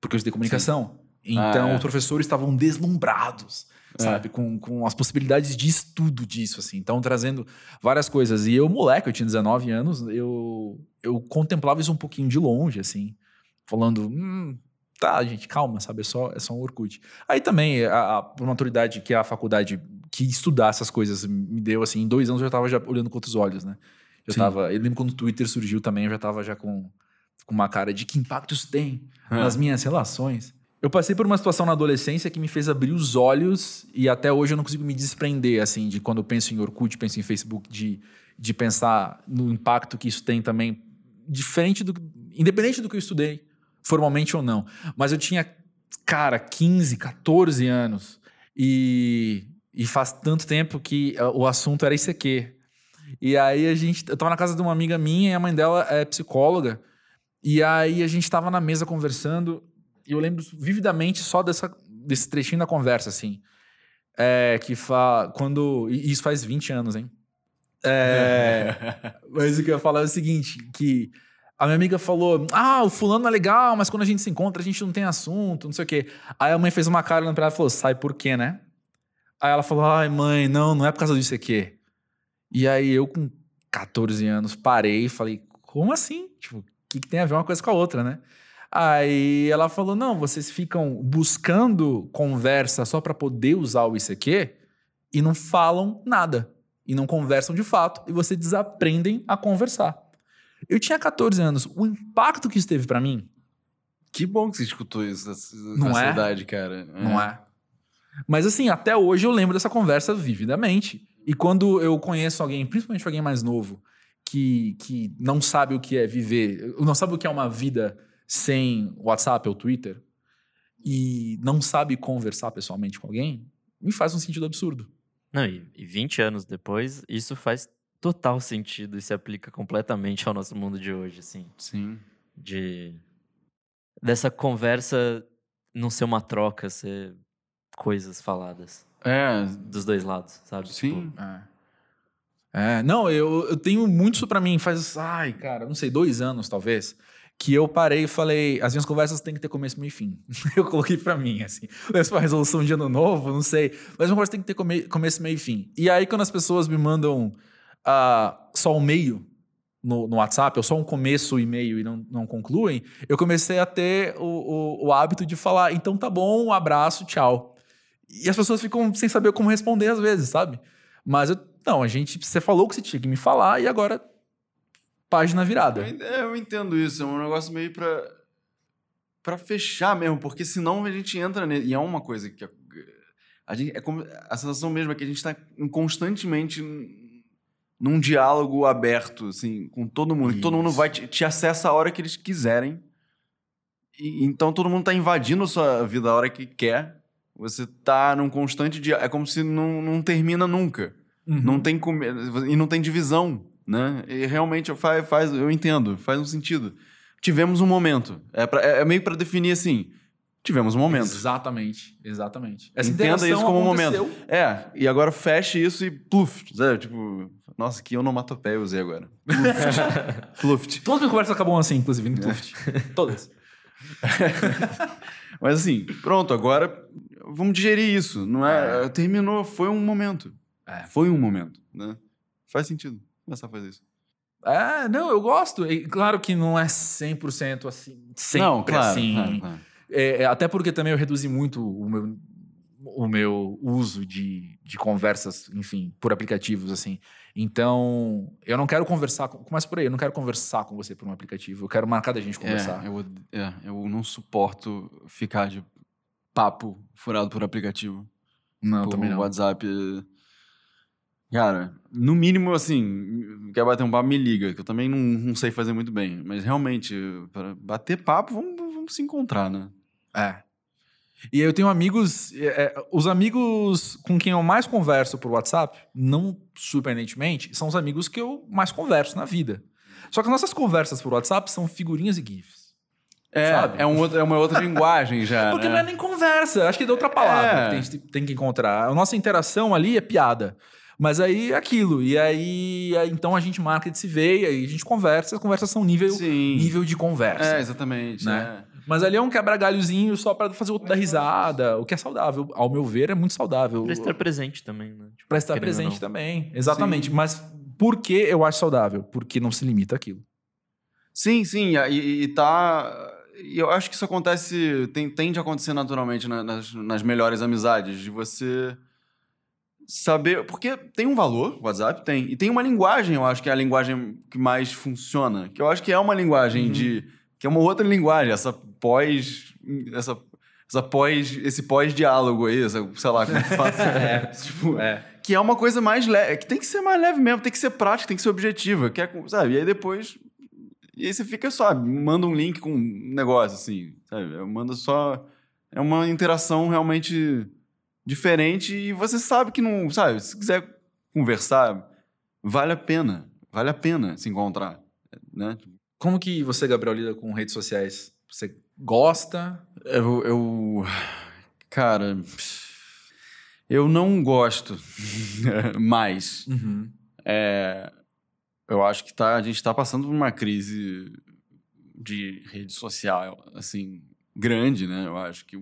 Porque eu estudei comunicação. Sim. Então, ah, é. os professores estavam deslumbrados, é. sabe? Com, com as possibilidades de estudo disso, assim. Então, trazendo várias coisas. E eu, moleque, eu tinha 19 anos, eu, eu contemplava isso um pouquinho de longe, assim. Falando, hum, tá, gente, calma, sabe? É só, é só um Orkut. Aí também, a, a maturidade que a faculdade que estudar essas coisas me deu, assim, em dois anos eu já estava já olhando com outros olhos, né? Eu Sim. tava. Eu lembro quando o Twitter surgiu também, eu já tava já com, com uma cara de que impacto isso tem é. nas minhas relações. Eu passei por uma situação na adolescência que me fez abrir os olhos e até hoje eu não consigo me desprender, assim, de quando eu penso em Orkut, penso em Facebook, de, de pensar no impacto que isso tem também, diferente do. Independente do que eu estudei, formalmente ou não. Mas eu tinha, cara, 15, 14 anos e, e faz tanto tempo que eh, o assunto era ICQ. E aí a gente. Eu tava na casa de uma amiga minha e a mãe dela é psicóloga. E aí a gente tava na mesa conversando. E eu lembro vividamente só dessa, desse trechinho da conversa, assim. É, que fa... quando. E isso faz 20 anos, hein? É, mas o que eu ia falar é o seguinte: que a minha amiga falou: Ah, o fulano é legal, mas quando a gente se encontra, a gente não tem assunto, não sei o quê. Aí a mãe fez uma cara pra ela e falou: Sai por quê, né? Aí ela falou: Ai, mãe, não, não é por causa disso aqui. E aí eu, com 14 anos, parei e falei, como assim? Tipo, o que, que tem a ver uma coisa com a outra, né? Aí ela falou: não, vocês ficam buscando conversa só para poder usar o ICQ e não falam nada. E não conversam de fato. E vocês desaprendem a conversar. Eu tinha 14 anos. O impacto que isso teve para mim. Que bom que você escutou isso na não é? idade, cara. É. Não é? Mas assim, até hoje eu lembro dessa conversa vividamente. E quando eu conheço alguém, principalmente alguém mais novo, que, que não sabe o que é viver, não sabe o que é uma vida sem WhatsApp ou Twitter, e não sabe conversar pessoalmente com alguém, me faz um sentido absurdo. Não, e, e 20 anos depois, isso faz total sentido e se aplica completamente ao nosso mundo de hoje, assim. Sim. De dessa conversa não ser uma troca, ser coisas faladas. É. Dos dois lados, sabe? Sim. Tipo, é. É, não, eu, eu tenho muito isso pra mim. Faz, ai, cara, não sei, dois anos talvez. Que eu parei e falei, as minhas conversas têm que ter começo, meio e fim. eu coloquei pra mim, assim. Não sei uma resolução de ano novo, não sei. Mas uma conversa tem que ter come- começo, meio e fim. E aí, quando as pessoas me mandam ah, só um meio no, no WhatsApp, ou só um começo e meio e não, não concluem, eu comecei a ter o, o, o hábito de falar, então tá bom, um abraço, tchau. E as pessoas ficam sem saber como responder às vezes, sabe? Mas eu, não, a gente, você falou o que você tinha que me falar e agora página virada. Eu, é, eu entendo isso, é um negócio meio pra, pra fechar mesmo, porque senão a gente entra nele. E é uma coisa que. A, a gente, é como, a sensação mesmo é que a gente tá em- constantemente num diálogo aberto, assim, com todo mundo. Todo mundo vai te, te acessa a hora que eles quiserem. E, então todo mundo tá invadindo a sua vida a hora que quer. Você tá num constante dia É como se não, não termina nunca. Uhum. Não tem come... e não tem divisão, né? E realmente faz, faz, eu entendo, faz um sentido. Tivemos um momento. É, pra- é é meio para definir assim. Tivemos um momento. Exatamente, exatamente. Essa Entenda isso como um aconteceu. momento. É, e agora feche isso e pluf, sabe? Tipo, nossa, que onomatopeia eu usei agora. Pluft. Todas as conversas acabam assim, inclusive, no Pluft. Todas. Mas assim, pronto, agora vamos digerir isso. Não é, Terminou, foi um momento. É. Foi um momento, né? Faz sentido começar a fazer isso. É, não, eu gosto. E claro que não é 100% assim. Sempre não, claro, assim. claro, claro. É, é, até porque também eu reduzi muito o meu, o meu uso de, de conversas, enfim, por aplicativos, assim. Então, eu não quero conversar, com, começa por aí, eu não quero conversar com você por um aplicativo, eu quero marcar da gente conversar. É, eu, é, eu não suporto ficar de papo furado por aplicativo. não, por também não. WhatsApp. Cara, no mínimo, assim, quer bater um papo, me liga, que eu também não, não sei fazer muito bem. Mas realmente, para bater papo, vamos, vamos se encontrar, né? É. E eu tenho amigos, é, é, os amigos com quem eu mais converso por WhatsApp, não surpreendentemente, são os amigos que eu mais converso na vida. Só que as nossas conversas por WhatsApp são figurinhas e GIFs. É, Sabe? é, um outro- é uma outra linguagem já. Porque né? não é nem conversa, acho que é outra palavra É. que a gente tem que encontrar. A nossa interação ali é piada. Mas aí é aquilo. E aí, aí, então a gente marca de se ver, e aí a gente conversa, as conversas são nível, Sim. nível de conversa. É, exatamente. Né? é. Mas ali é um quebra-galhozinho só pra fazer o outro dar risada, o que é saudável. Ao meu ver, é muito saudável. Pra estar presente também, né? Tipo, Pra estar presente também. Exatamente. Sim. Mas por que eu acho saudável? Porque não se limita àquilo. Sim, sim, e, e tá. E eu acho que isso acontece, tem, tende a acontecer naturalmente na- nas, nas melhores amizades, de você saber. Porque tem um valor, o WhatsApp tem, e tem uma linguagem, eu acho que é a linguagem que mais funciona, que eu acho que é uma linguagem Uhum. de. que é uma outra linguagem, essa pós. essa. Essa pós, esse pós-diálogo aí, essa, sei lá como que faz. é, tipo, É. que é uma coisa mais leve, que tem que ser mais leve mesmo, tem que ser prática, tem que ser objetiva, que é, sabe? E aí depois e aí você fica só, manda um link com um negócio, assim, sabe? Manda só. É uma interação realmente diferente e você sabe que não. Sabe? Se quiser conversar, vale a pena. Vale a pena se encontrar. Né? Como que você, Gabriel, lida com redes sociais? Você gosta? Eu. eu cara. Eu não gosto mais. Uhum. É, eu acho que tá, a gente está passando por uma crise de rede social, assim, grande, né? Eu acho que.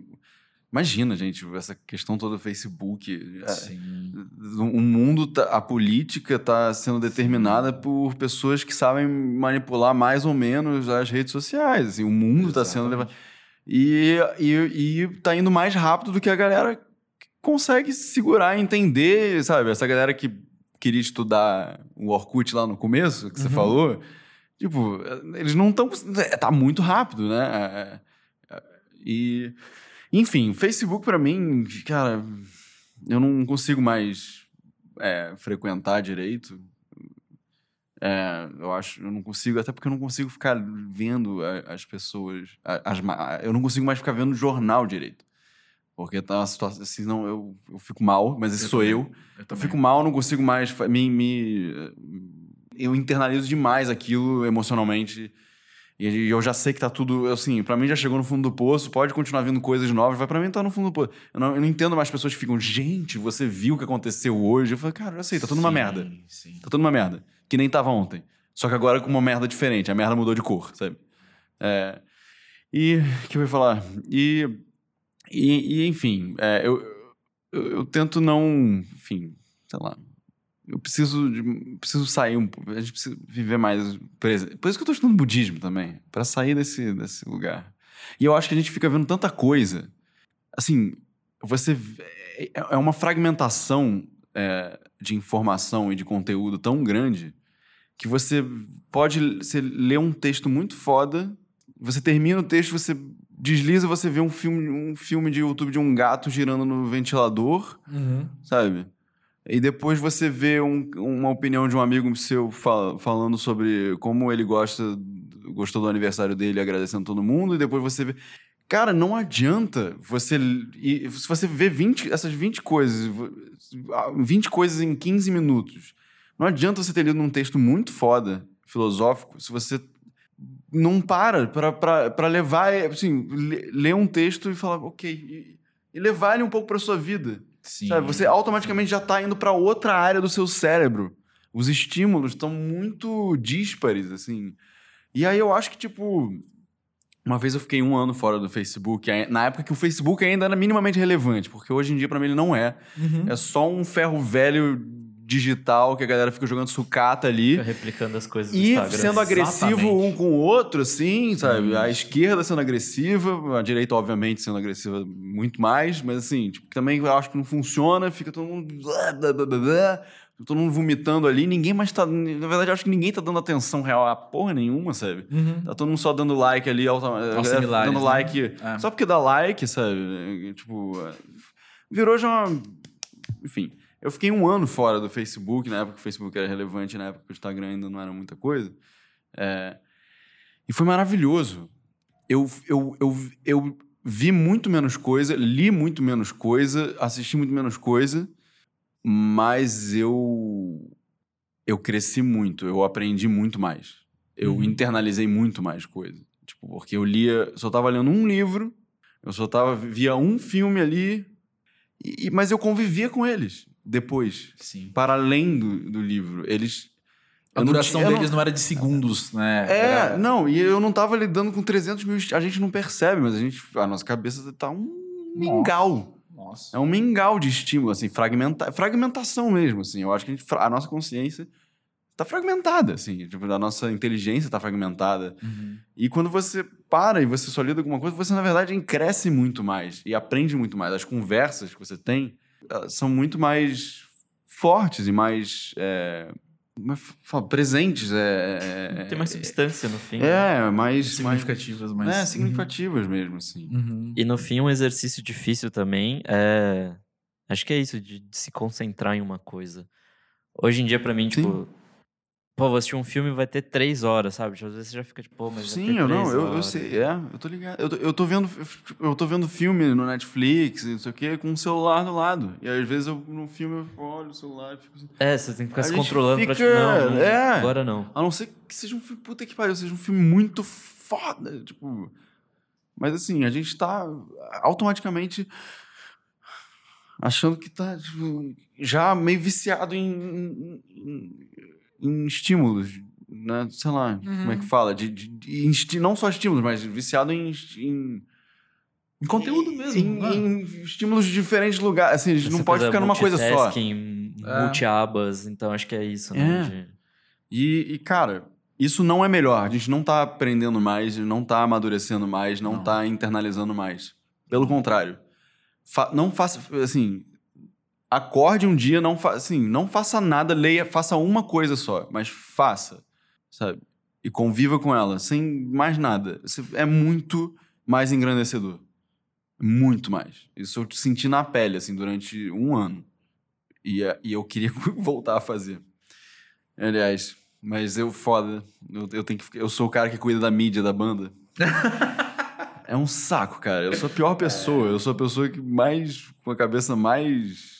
Imagina, gente, essa questão toda do Facebook. é, Sim. o mundo, tá- a política está sendo determinada por pessoas que sabem manipular mais ou menos as redes sociais. Assim, o mundo está sendo levado. E, e, e tá indo mais rápido do que a galera consegue segurar e entender, sabe? Essa galera que queria estudar o Orkut lá no começo, que você Uhum. falou, tipo, eles não estão. Tá muito rápido, né? É, é, E. Enfim, o Facebook pra mim, cara, eu não consigo mais é, frequentar direito. É, eu acho, eu não consigo, até porque eu não consigo ficar vendo as pessoas. As, eu não consigo mais ficar vendo jornal direito. Porque tá uma situação. Assim, não, eu, eu fico mal, mas esse Eu sou também. eu. Eu Eu fico mal, não consigo mais me, me. Eu internalizo demais aquilo emocionalmente. E eu já sei que tá tudo, assim, pra mim já chegou no fundo do poço, pode continuar vindo coisas novas, vai pra mim tá no fundo do poço. Eu não, eu não entendo mais pessoas que ficam, gente, você viu o que aconteceu hoje? Eu falo, cara, eu sei, tá tudo uma Sim, merda. sim. Tá tudo uma merda. Que nem tava ontem. Só que agora com uma merda diferente. A merda mudou de cor, sabe? É, e. O que eu ia falar? E. E, e, enfim, é, eu, eu, eu tento não. Enfim, sei lá. Eu preciso, de, preciso sair um pouco. A gente precisa viver mais. presen- Por isso que eu tô estudando budismo também. Pra sair desse, desse lugar. E eu acho que a gente fica vendo tanta coisa. Assim, você. É é uma fragmentação é, de informação e de conteúdo tão grande que você pode você lê um texto muito foda, você termina o texto, você desliza, você vê um filme, um filme de YouTube de um gato girando no ventilador, Uhum. sabe? E depois você vê um- uma opinião de um amigo seu fa- falando sobre como ele gosta, gostou do aniversário dele, agradecendo todo mundo, e depois você vê. Cara, não adianta você. Se você vê 20, essas 20 coisas, vo- 20 coisas em 15 minutos, não adianta você ter lido um texto muito foda, filosófico, se você não para pra levar, assim, le- ler um texto e falar, ok, e, e levar ele um pouco pra sua vida. Sim. Sabe? Você automaticamente já tá indo pra outra área do seu cérebro. Os estímulos estão muito díspares, assim. E aí eu acho que, tipo. Uma vez eu fiquei um ano fora do Facebook, na época que o Facebook ainda era minimamente relevante, porque hoje em dia, pra mim, ele não é. Uhum. É só um ferro velho digital que a galera fica jogando sucata ali. Fica replicando as coisas E Instagram. sendo agressivo Exatamente. um com o outro, assim, sabe? Isso. A esquerda sendo agressiva, a direita, obviamente, sendo agressiva muito mais, mas assim, tipo, também eu acho que não funciona, fica todo mundo. Todo mundo vomitando ali, ninguém mais tá. Na verdade, acho que ninguém tá dando atenção real a porra nenhuma, sabe? Uhum. Tá todo mundo só dando like ali, autom- Aos é, dando né? like. É. Só porque dá like, sabe? Tipo, virou já uma. Enfim, eu fiquei um ano fora do Facebook, na época que o Facebook era relevante, na época que o Instagram ainda não era muita coisa. É, E foi maravilhoso. Eu, eu, eu, eu vi muito menos coisa, li muito menos coisa, assisti muito menos coisa, mas eu. Eu cresci muito, eu aprendi muito mais. Eu Uhum. internalizei muito mais coisa. Tipo, porque eu lia, só tava lendo um livro, eu só tava, via um filme ali, e, mas eu convivia com eles depois, Sim. para além do, do livro. Eles. A não duração eu deles não... era de segundos, né? é, Era- não, e eu não tava lidando com 300 mil. A gente não percebe, mas a gente. A nossa cabeça tá um mingau. Nossa. É um mingau de estímulo, assim, fragmenta, fragmentação mesmo, assim. Eu acho que a, gente, a nossa consciência tá fragmentada, assim. Tipo, a nossa inteligência tá fragmentada. Uhum. E quando você para e você só lida com uma coisa, você, na verdade, cresce muito mais e aprende muito mais. As conversas que você tem são muito mais fortes e mais. É, como é que fala? presentes. É, Tem mais substância no fim. né? É, mais. Significativas, mais é, significativas mesmo, assim. Uhum. E no fim, um exercício difícil também é. Acho que é isso, de, de se concentrar em uma coisa. Hoje em dia, pra mim, Sim. tipo. Pô, vou assistir um filme vai ter três horas, sabe? Tipo, Às vezes você já fica tipo, pô, mas Sim, eu não, eu, eu sei, é, eu tô ligado. Eu tô, eu tô vendo, eu tô vendo filme no Netflix, não sei o quê, com o celular do lado. E às vezes eu, no filme eu olho o celular e fico assim. É, você tem que ficar A se controlando pra fica- tipo, não, não, é. agora não. A não ser que seja um filme, puta que pariu, seja um filme muito foda, tipo... Mas assim, a gente tá automaticamente achando que tá, tipo, já meio viciado em, em, em estímulos, né? Sei lá, como é que fala? De, de, de insti- não só estímulos, mas viciado em... em Em conteúdo mesmo. em, né? em estímulos de diferentes lugares. Assim, a gente não pode ficar numa coisa só. É. multi-abas, então acho que é isso, É. né? de- E, e, cara, isso não é melhor. A gente não tá aprendendo mais, não tá amadurecendo mais, não, Não. tá internalizando mais. Pelo contrário. Fa- não faça, assim, acorde um dia, não, fa assim, não faça nada, leia, faça uma coisa só, mas faça, sabe? E conviva com ela, sem mais nada. É muito mais engrandecedor. Muito mais. Isso eu senti na pele, assim, durante um ano. E, é- e eu queria voltar a fazer. Aliás, mas eu foda. Eu, eu tenho que, eu sou o cara que cuida da mídia da banda. é um saco, cara. Eu sou a pior pessoa. Eu sou a pessoa que mais. com a cabeça mais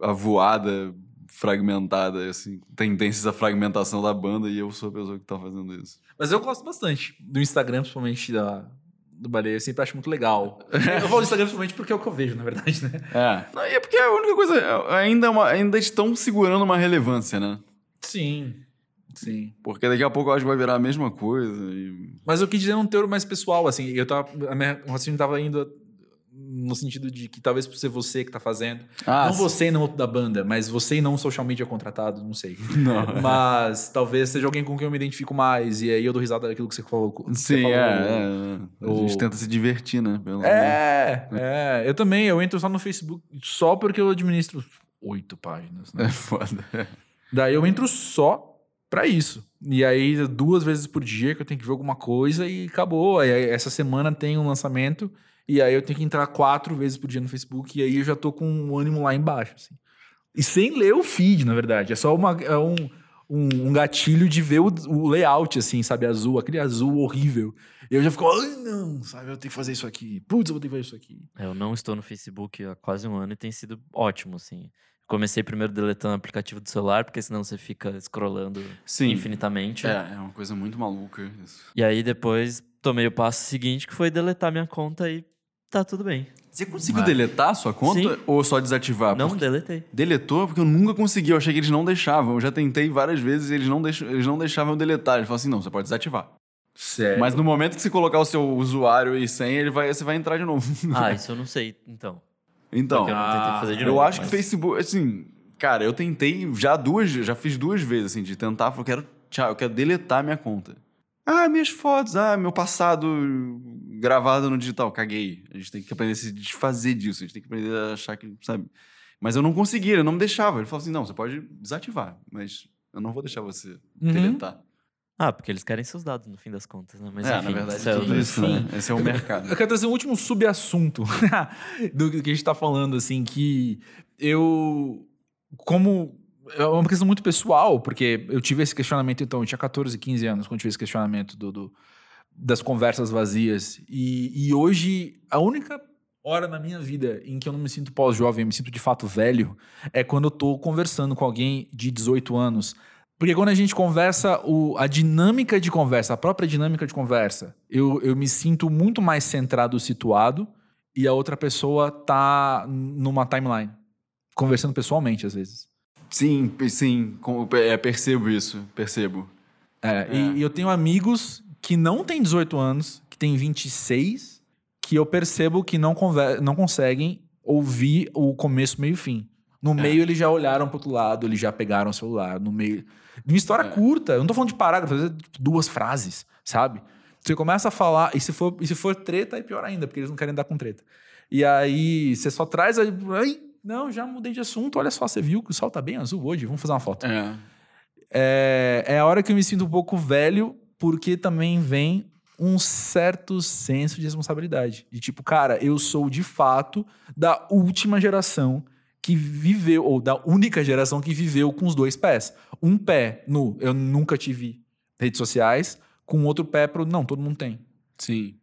avoada, fragmentada, assim, tendências à fragmentação da banda e eu sou a pessoa que tá fazendo isso. Mas eu gosto bastante do Instagram, principalmente da, do Baleia. Eu sempre acho muito legal. eu falo do Instagram principalmente porque é o que eu vejo, na verdade, né? É. Não, e é porque a única coisa. Ainda, é uma, ainda estão segurando uma relevância, né? Sim. Sim. Porque daqui a pouco eu acho que vai virar a mesma coisa. e- Mas eu quis dizer num teor mais pessoal, assim. Eu tava. A minha raciocínio tava indo no sentido de que talvez por ser você que tá fazendo. Ah, não sim. você e não outro da banda, mas você e não social media contratado, não sei. Não. Mas talvez seja alguém com quem eu me identifico mais. E aí eu dou risada daquilo que você falou. que você Sim, falou. é, é, é. A gente tenta se divertir, né? Pelo menos. É, é. Eu também, eu entro só no Facebook só porque eu administro oito páginas. Né? É foda. Daí eu entro só pra isso. E aí, duas vezes por dia que eu tenho que ver alguma coisa e acabou. Aí essa semana tem um lançamento e aí eu tenho que entrar quatro vezes por dia no Facebook e aí eu já tô com o ânimo lá embaixo. assim. E sem ler o feed, na verdade. É só uma, é um, um, um gatilho de ver o, o layout, assim, sabe? Azul, aquele azul horrível. E eu já fico, ai não, sabe? Eu tenho que fazer isso aqui. Putz, eu vou ter que fazer isso aqui. É, Eu não estou no Facebook há quase um ano e tem sido ótimo, assim. Comecei primeiro deletando o aplicativo do celular, porque senão você fica scrollando Sim. infinitamente. É, é uma coisa muito maluca isso. E aí depois tomei o passo seguinte, que foi deletar minha conta e tá tudo bem. Você conseguiu Mas- deletar a sua conta Sim. ou só desativar? não Porque- deletei. Deletou porque eu nunca consegui. Eu achei que eles não deixavam. Eu já tentei várias vezes e eles não, deixam, eles não deixavam eu deletar. Eles falaram assim: não, você pode desativar. Sério. Mas no momento que você colocar o seu usuário e senha, ele vai, você vai entrar de novo. Ah, isso eu não sei, então. então, Porque eu não tentei fazer de eu novo. acho que mas- Facebook, assim, cara, eu tentei já duas, já fiz duas vezes, assim, de tentar, falei, eu quero, tchau, eu quero deletar minha conta. Ah, minhas fotos, ah, meu passado gravado no digital, caguei. A gente tem que aprender a se desfazer disso, a gente tem que aprender a achar que, sabe? Mas eu não conseguia, ele não me deixava. Ele falou assim, não, você pode desativar, mas eu não vou deixar você Uhum. deletar. Ah, porque eles querem seus dados no fim das contas, né? Mas é, enfim, na verdade, isso é é tudo isso, né? Esse é o mercado. Eu quero trazer um último subassunto do que a gente tá falando, assim, que eu. Como. É uma questão muito pessoal, porque eu tive esse questionamento, então, eu tinha 14, 15 anos quando tive esse questionamento do, do- das conversas vazias. E, e hoje, a única hora na minha vida em que eu não me sinto pós-jovem, eu me sinto de fato velho, é quando eu tô conversando com alguém de 18 anos. Porque quando a gente conversa, o, a dinâmica de conversa, a própria dinâmica de conversa, eu, eu me sinto muito mais centrado, situado, e a outra pessoa tá numa timeline. Conversando pessoalmente, às vezes. Sim, sim, é, percebo isso, percebo. É, É. E, e eu tenho amigos que não têm 18 anos, que têm 26, que eu percebo que não, não conseguem ouvir o começo, meio e fim. No É. meio, eles já olharam pro outro lado, eles já pegaram o celular. No meio. De uma história É. curta. Eu não tô falando de parágrafo, às vezes tipo, duas frases, sabe? Você começa a falar, e se for, e se for treta, é pior ainda, porque eles não querem dar com treta. E aí, você só traz. Aí, não, já mudei de assunto. Olha só, você viu que o sol tá bem azul hoje? Vamos fazer uma foto. É. É, é a hora que eu me sinto um pouco velho, porque também vem um certo senso de responsabilidade. De tipo, cara, eu sou de fato da última geração que viveu, ou da única geração que viveu com os dois pés. Um pé no eu nunca tive redes sociais, com outro pé pro não, todo mundo tem. Sim.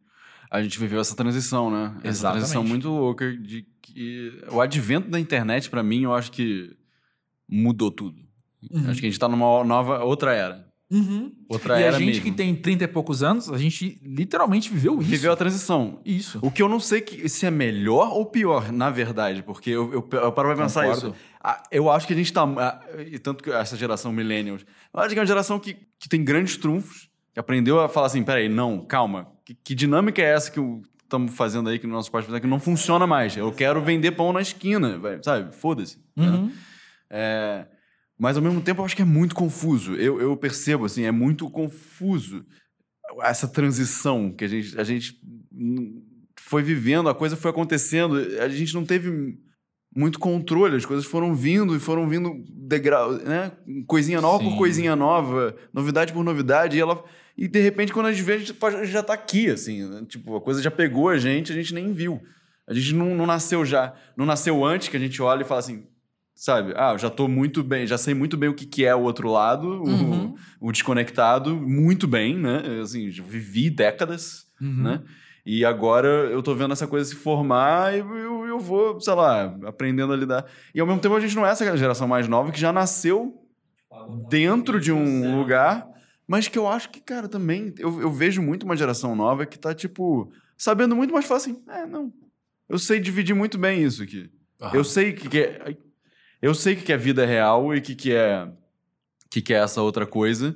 A gente viveu essa transição, né? Essa Exatamente. transição muito louca de que o advento da internet pra mim, eu acho que mudou tudo. Acho que a gente tá numa nova outra era. Outra E era a gente mesmo. que tem 30 e poucos anos, a gente literalmente viveu isso. viveu a transição. Isso. O que eu não sei que, se é melhor ou pior, na verdade, porque eu, eu, eu paro pra pensar Concordo. isso. Ah, Eu acho que a gente tá. ah, E tanto que essa geração millennials, eu acho que é uma geração que, que tem grandes trunfos, aprendeu a falar assim: peraí, não, calma. Que, que dinâmica é essa que estamos fazendo aí, que nossos pais fizeram, que não funciona mais? Eu quero vender pão na esquina, sabe? Foda-se. né? Uhum. É, mas ao mesmo tempo eu acho que é muito confuso. Eu, eu percebo, assim, é muito confuso essa transição que a gente, a gente foi vivendo, a coisa foi acontecendo, a gente não teve muito controle, as coisas foram vindo e foram vindo degrau, né? Coisinha nova por Sim. coisinha nova, novidade por novidade, e ela e de repente quando a gente vê, a gente já tá aqui, assim, né? tipo, a coisa já pegou a gente, a gente nem viu. A gente não, não nasceu já, não nasceu antes que a gente olha e fala assim, sabe? Ah, eu já tô muito bem, já sei muito bem o que, que é o outro lado, o- Uhum. o, desconectado, muito bem, né? Assim, já vivi décadas, Uhum. né? E agora eu tô vendo essa coisa se formar e eu, eu vou, sei lá, aprendendo a lidar. E ao mesmo tempo a gente não é essa geração mais nova que já nasceu dentro de um lugar, mas que eu acho que, cara, também eu, eu vejo muito uma geração nova que tá, tipo, sabendo muito mais fácil assim, é, não. Eu sei dividir muito bem isso aqui. Eu sei que, que é. Eu sei que, que é vida real e que, que é. que, que é essa outra coisa.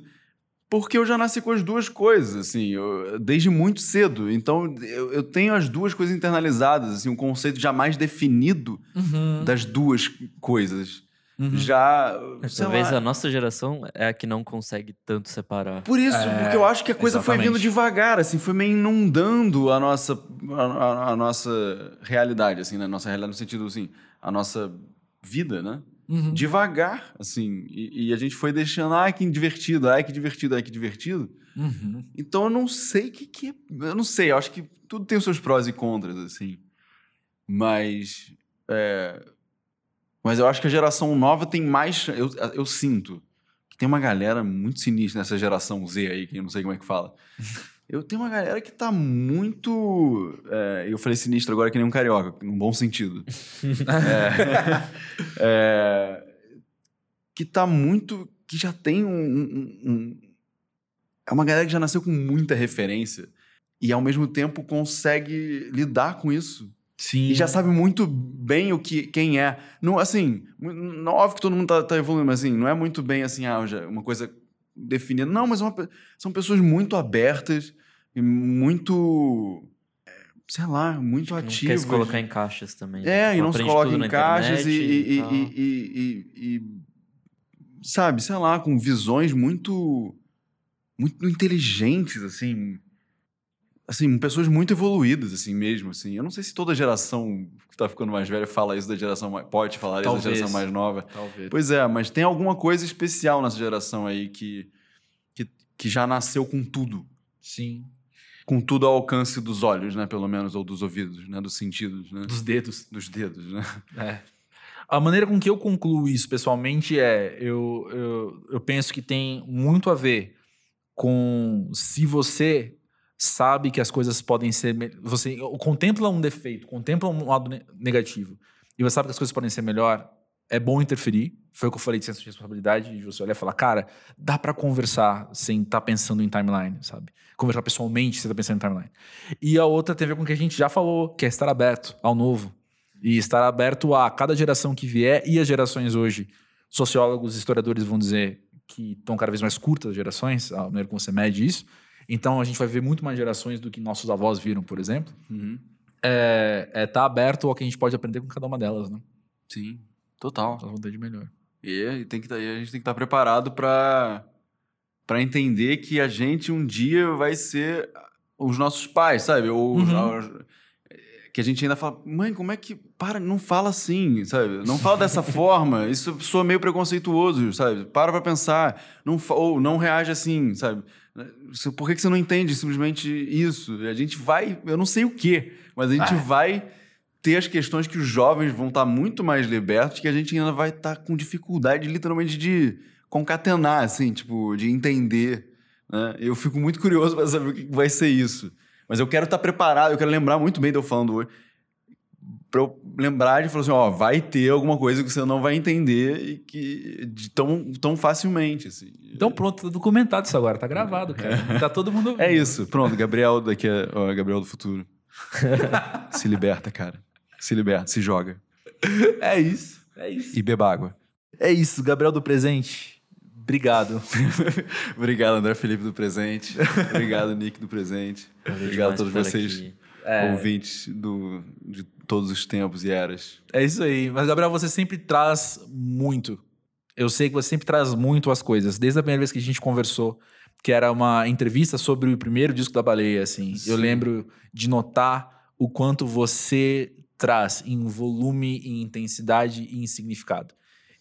Porque eu já nasci com as duas coisas, assim, eu- desde muito cedo. Então, eu, eu tenho as duas coisas internalizadas, assim, um conceito jamais definido Uhum. das duas coisas. Uhum. Já. Talvez lá, a nossa geração é a que não consegue tanto separar. Por isso, É, porque eu acho que a coisa foi exatamente. vindo devagar, assim, foi meio inundando a nossa, a, a- a nossa realidade, assim, né? Nossa realidade no sentido, assim, a nossa vida, né? Uhum. Devagar, assim. E, e a gente foi deixando, ai, que divertido, ai, que divertido, ai, que divertido. Uhum. Então eu não sei o que, que é. Eu não sei, eu acho que tudo tem os seus prós e contras, assim. Mas. é, Mas eu acho que a geração nova tem mais. Eu, eu sinto que tem uma galera muito sinistra nessa geração Z aí, que eu não sei como é que fala. Eu tenho uma galera que tá muito. é, eu falei sinistro agora que nem um carioca, num bom sentido. É, é, que tá muito. que já tem um- um- um, é uma galera que já nasceu com muita referência e ao mesmo tempo consegue lidar com isso. Sim. E já sabe muito bem o que quem é. Não, assim, não, óbvio que todo mundo tá, tá evoluindo, mas assim, não é muito bem assim, ah, já- uma coisa definida. Não, mas é uma são pessoas muito abertas e muito. é, Sei lá, muito Não quer ativas. se colocar em caixas também. É, e não se coloca em caixas e, e- e- e- e- sabe, sei lá, com visões muito muito inteligentes, assim, assim, pessoas muito evoluídas, assim mesmo, assim. Eu não sei se toda geração que tá ficando mais velha fala isso da geração mais, pode falar isso Talvez. da geração mais nova. Talvez. Pois é, mas tem alguma coisa especial nessa geração aí que que, que já nasceu com tudo, Sim. com tudo ao alcance dos olhos, né, pelo menos ou dos ouvidos, né, dos sentidos, né, Dos dedos. dos dedos, né? É. A maneira com que eu concluo isso pessoalmente é: eu, eu, eu penso que tem muito a ver com se você sabe que as coisas podem ser. Você contempla um defeito, contempla um lado ne- negativo, e você sabe que as coisas podem ser melhor, é bom interferir. Foi o que eu falei de senso de responsabilidade, de você olhar e falar, cara, dá pra conversar sem estar pensando em timeline, sabe? Conversar pessoalmente sem estar pensando em timeline. E a outra tem a ver com o que a gente já falou, que é estar aberto ao novo. E estar aberto a cada geração que vier e as gerações hoje. Sociólogos, historiadores vão dizer que estão cada vez mais curtas as gerações, a maneira como você mede isso. Então a gente vai ver muito mais gerações do que nossos avós viram, por exemplo. Uhum. É estar tá aberto ao que a gente pode aprender com cada uma delas, né? Sim, total. Nossa vontade melhor. E aí tem que tá- e a gente tem que estar preparado para para entender que a gente um dia vai ser os nossos pais, sabe? Ou Uhum. Que a gente ainda fala, mãe, como é que para, não fala assim, sabe? Não fala dessa forma. Isso soa meio preconceituoso, sabe? Para pra pensar, não ou não reage assim, sabe? Por que que você não entende simplesmente isso? A gente vai, eu não sei o quê, mas a gente Ah. vai ter as questões que os jovens vão estar muito mais libertos, que a gente ainda vai estar com dificuldade, literalmente, de concatenar, assim, tipo, de entender. Né? Eu fico muito curioso para saber o que vai ser isso. Mas eu quero estar preparado, eu quero lembrar muito bem de eu falando hoje. Pra eu lembrar de falar assim, ó, vai ter alguma coisa que você não vai entender e que de tão, tão facilmente, assim. Então pronto, tá documentado isso agora, tá gravado, cara. Tá todo mundo É isso, pronto, Gabriel daqui é, ó, Gabriel do futuro. se liberta, cara. Se liberta, se joga. É isso. É isso. E beba água. É isso, Gabriel do presente. Obrigado. Obrigado, André Felipe do presente. Obrigado, Nick do presente. Obrigado a todos vocês. É. ouvintes do, de todos os tempos e eras. É isso aí. Mas, Gabriel, você sempre traz muito. Eu sei que você sempre traz muito as coisas. Desde a primeira vez que a gente conversou, que era uma entrevista sobre o primeiro disco da baleia, assim. Eu Sim. lembro de notar o quanto você traz em volume, em intensidade e em significado.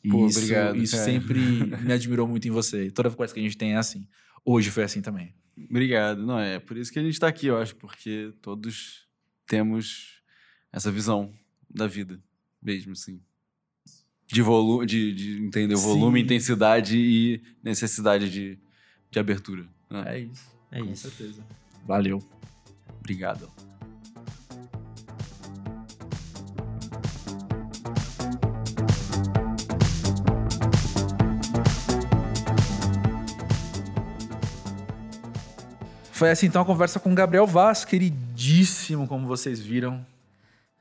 E Pô, isso, obrigado, isso cara. sempre me admirou muito em você. E toda coisa que a gente tem é assim. Hoje foi assim também. Obrigado. Não, é por isso que a gente está aqui, eu acho, porque todos temos essa visão da vida, mesmo assim. De, volu de, de entender o volume, Sim. intensidade e necessidade de, de abertura. né? É isso. É Com isso. certeza. Valeu. Obrigado. Foi assim então a conversa com o Gabriel Vaz, queridíssimo, como vocês viram.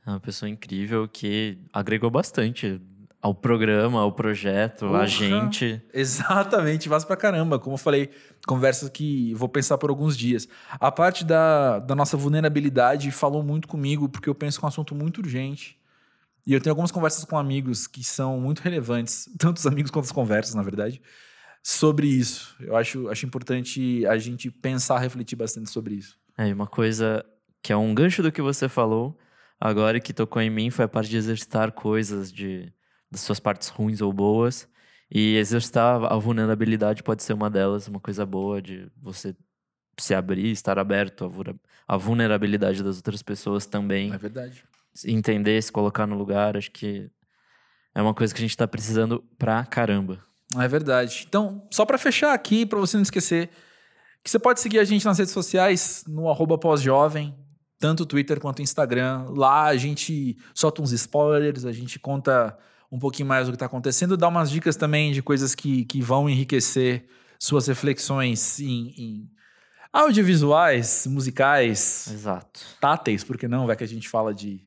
É uma pessoa incrível que agregou bastante ao programa, ao projeto, a gente. Exatamente, Vaz pra caramba. Como eu falei, conversa que vou pensar por alguns dias. A parte da, da nossa vulnerabilidade falou muito comigo, porque eu penso que é um assunto muito urgente. E eu tenho algumas conversas com amigos que são muito relevantes, tanto os amigos quanto as conversas, na verdade, sobre isso. Eu acho, acho importante a gente pensar, refletir bastante sobre isso. É, uma coisa que é um gancho do que você falou agora que tocou em mim foi a parte de exercitar coisas de das suas partes ruins ou boas. E exercitar a vulnerabilidade pode ser uma delas, uma coisa boa de você se abrir, estar aberto à vulnerabilidade das outras pessoas também. É verdade. Entender, se colocar no lugar, acho que é uma coisa que a gente tá precisando pra caramba. É verdade. Então, só pra fechar aqui, pra você não esquecer, que você pode seguir a gente nas redes sociais, no arroba pós-jovem, tanto Twitter quanto Instagram. Lá a gente solta uns spoilers, a gente conta um pouquinho mais do que tá acontecendo, dá umas dicas também de coisas que, que vão enriquecer suas reflexões em, em audiovisuais, musicais, Exato. táteis, por que não? Vai que a gente fala de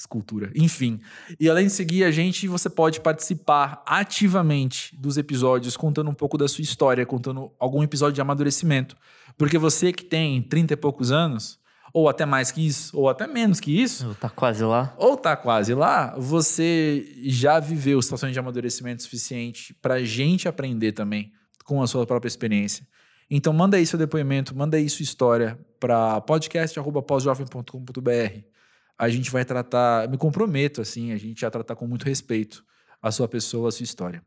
escultura. Enfim. E além de seguir a gente, você pode participar ativamente dos episódios, contando um pouco da sua história, contando algum episódio de amadurecimento. Porque você que tem 30 e poucos anos, ou até mais que isso, ou até menos que isso, Tá quase lá? ou tá quase lá, você já viveu situações de amadurecimento suficiente pra gente aprender também com a sua própria experiência. Então manda aí seu depoimento, manda aí sua história para podcast@posjovem.com.br. A gente vai tratar, me comprometo assim, a gente vai tratar com muito respeito a sua pessoa, a sua história.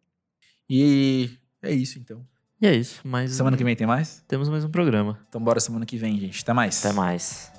E é isso então. E é isso. Mas Semana que vem tem mais? temos mais um programa. Então bora semana que vem, gente. Até mais. Até mais.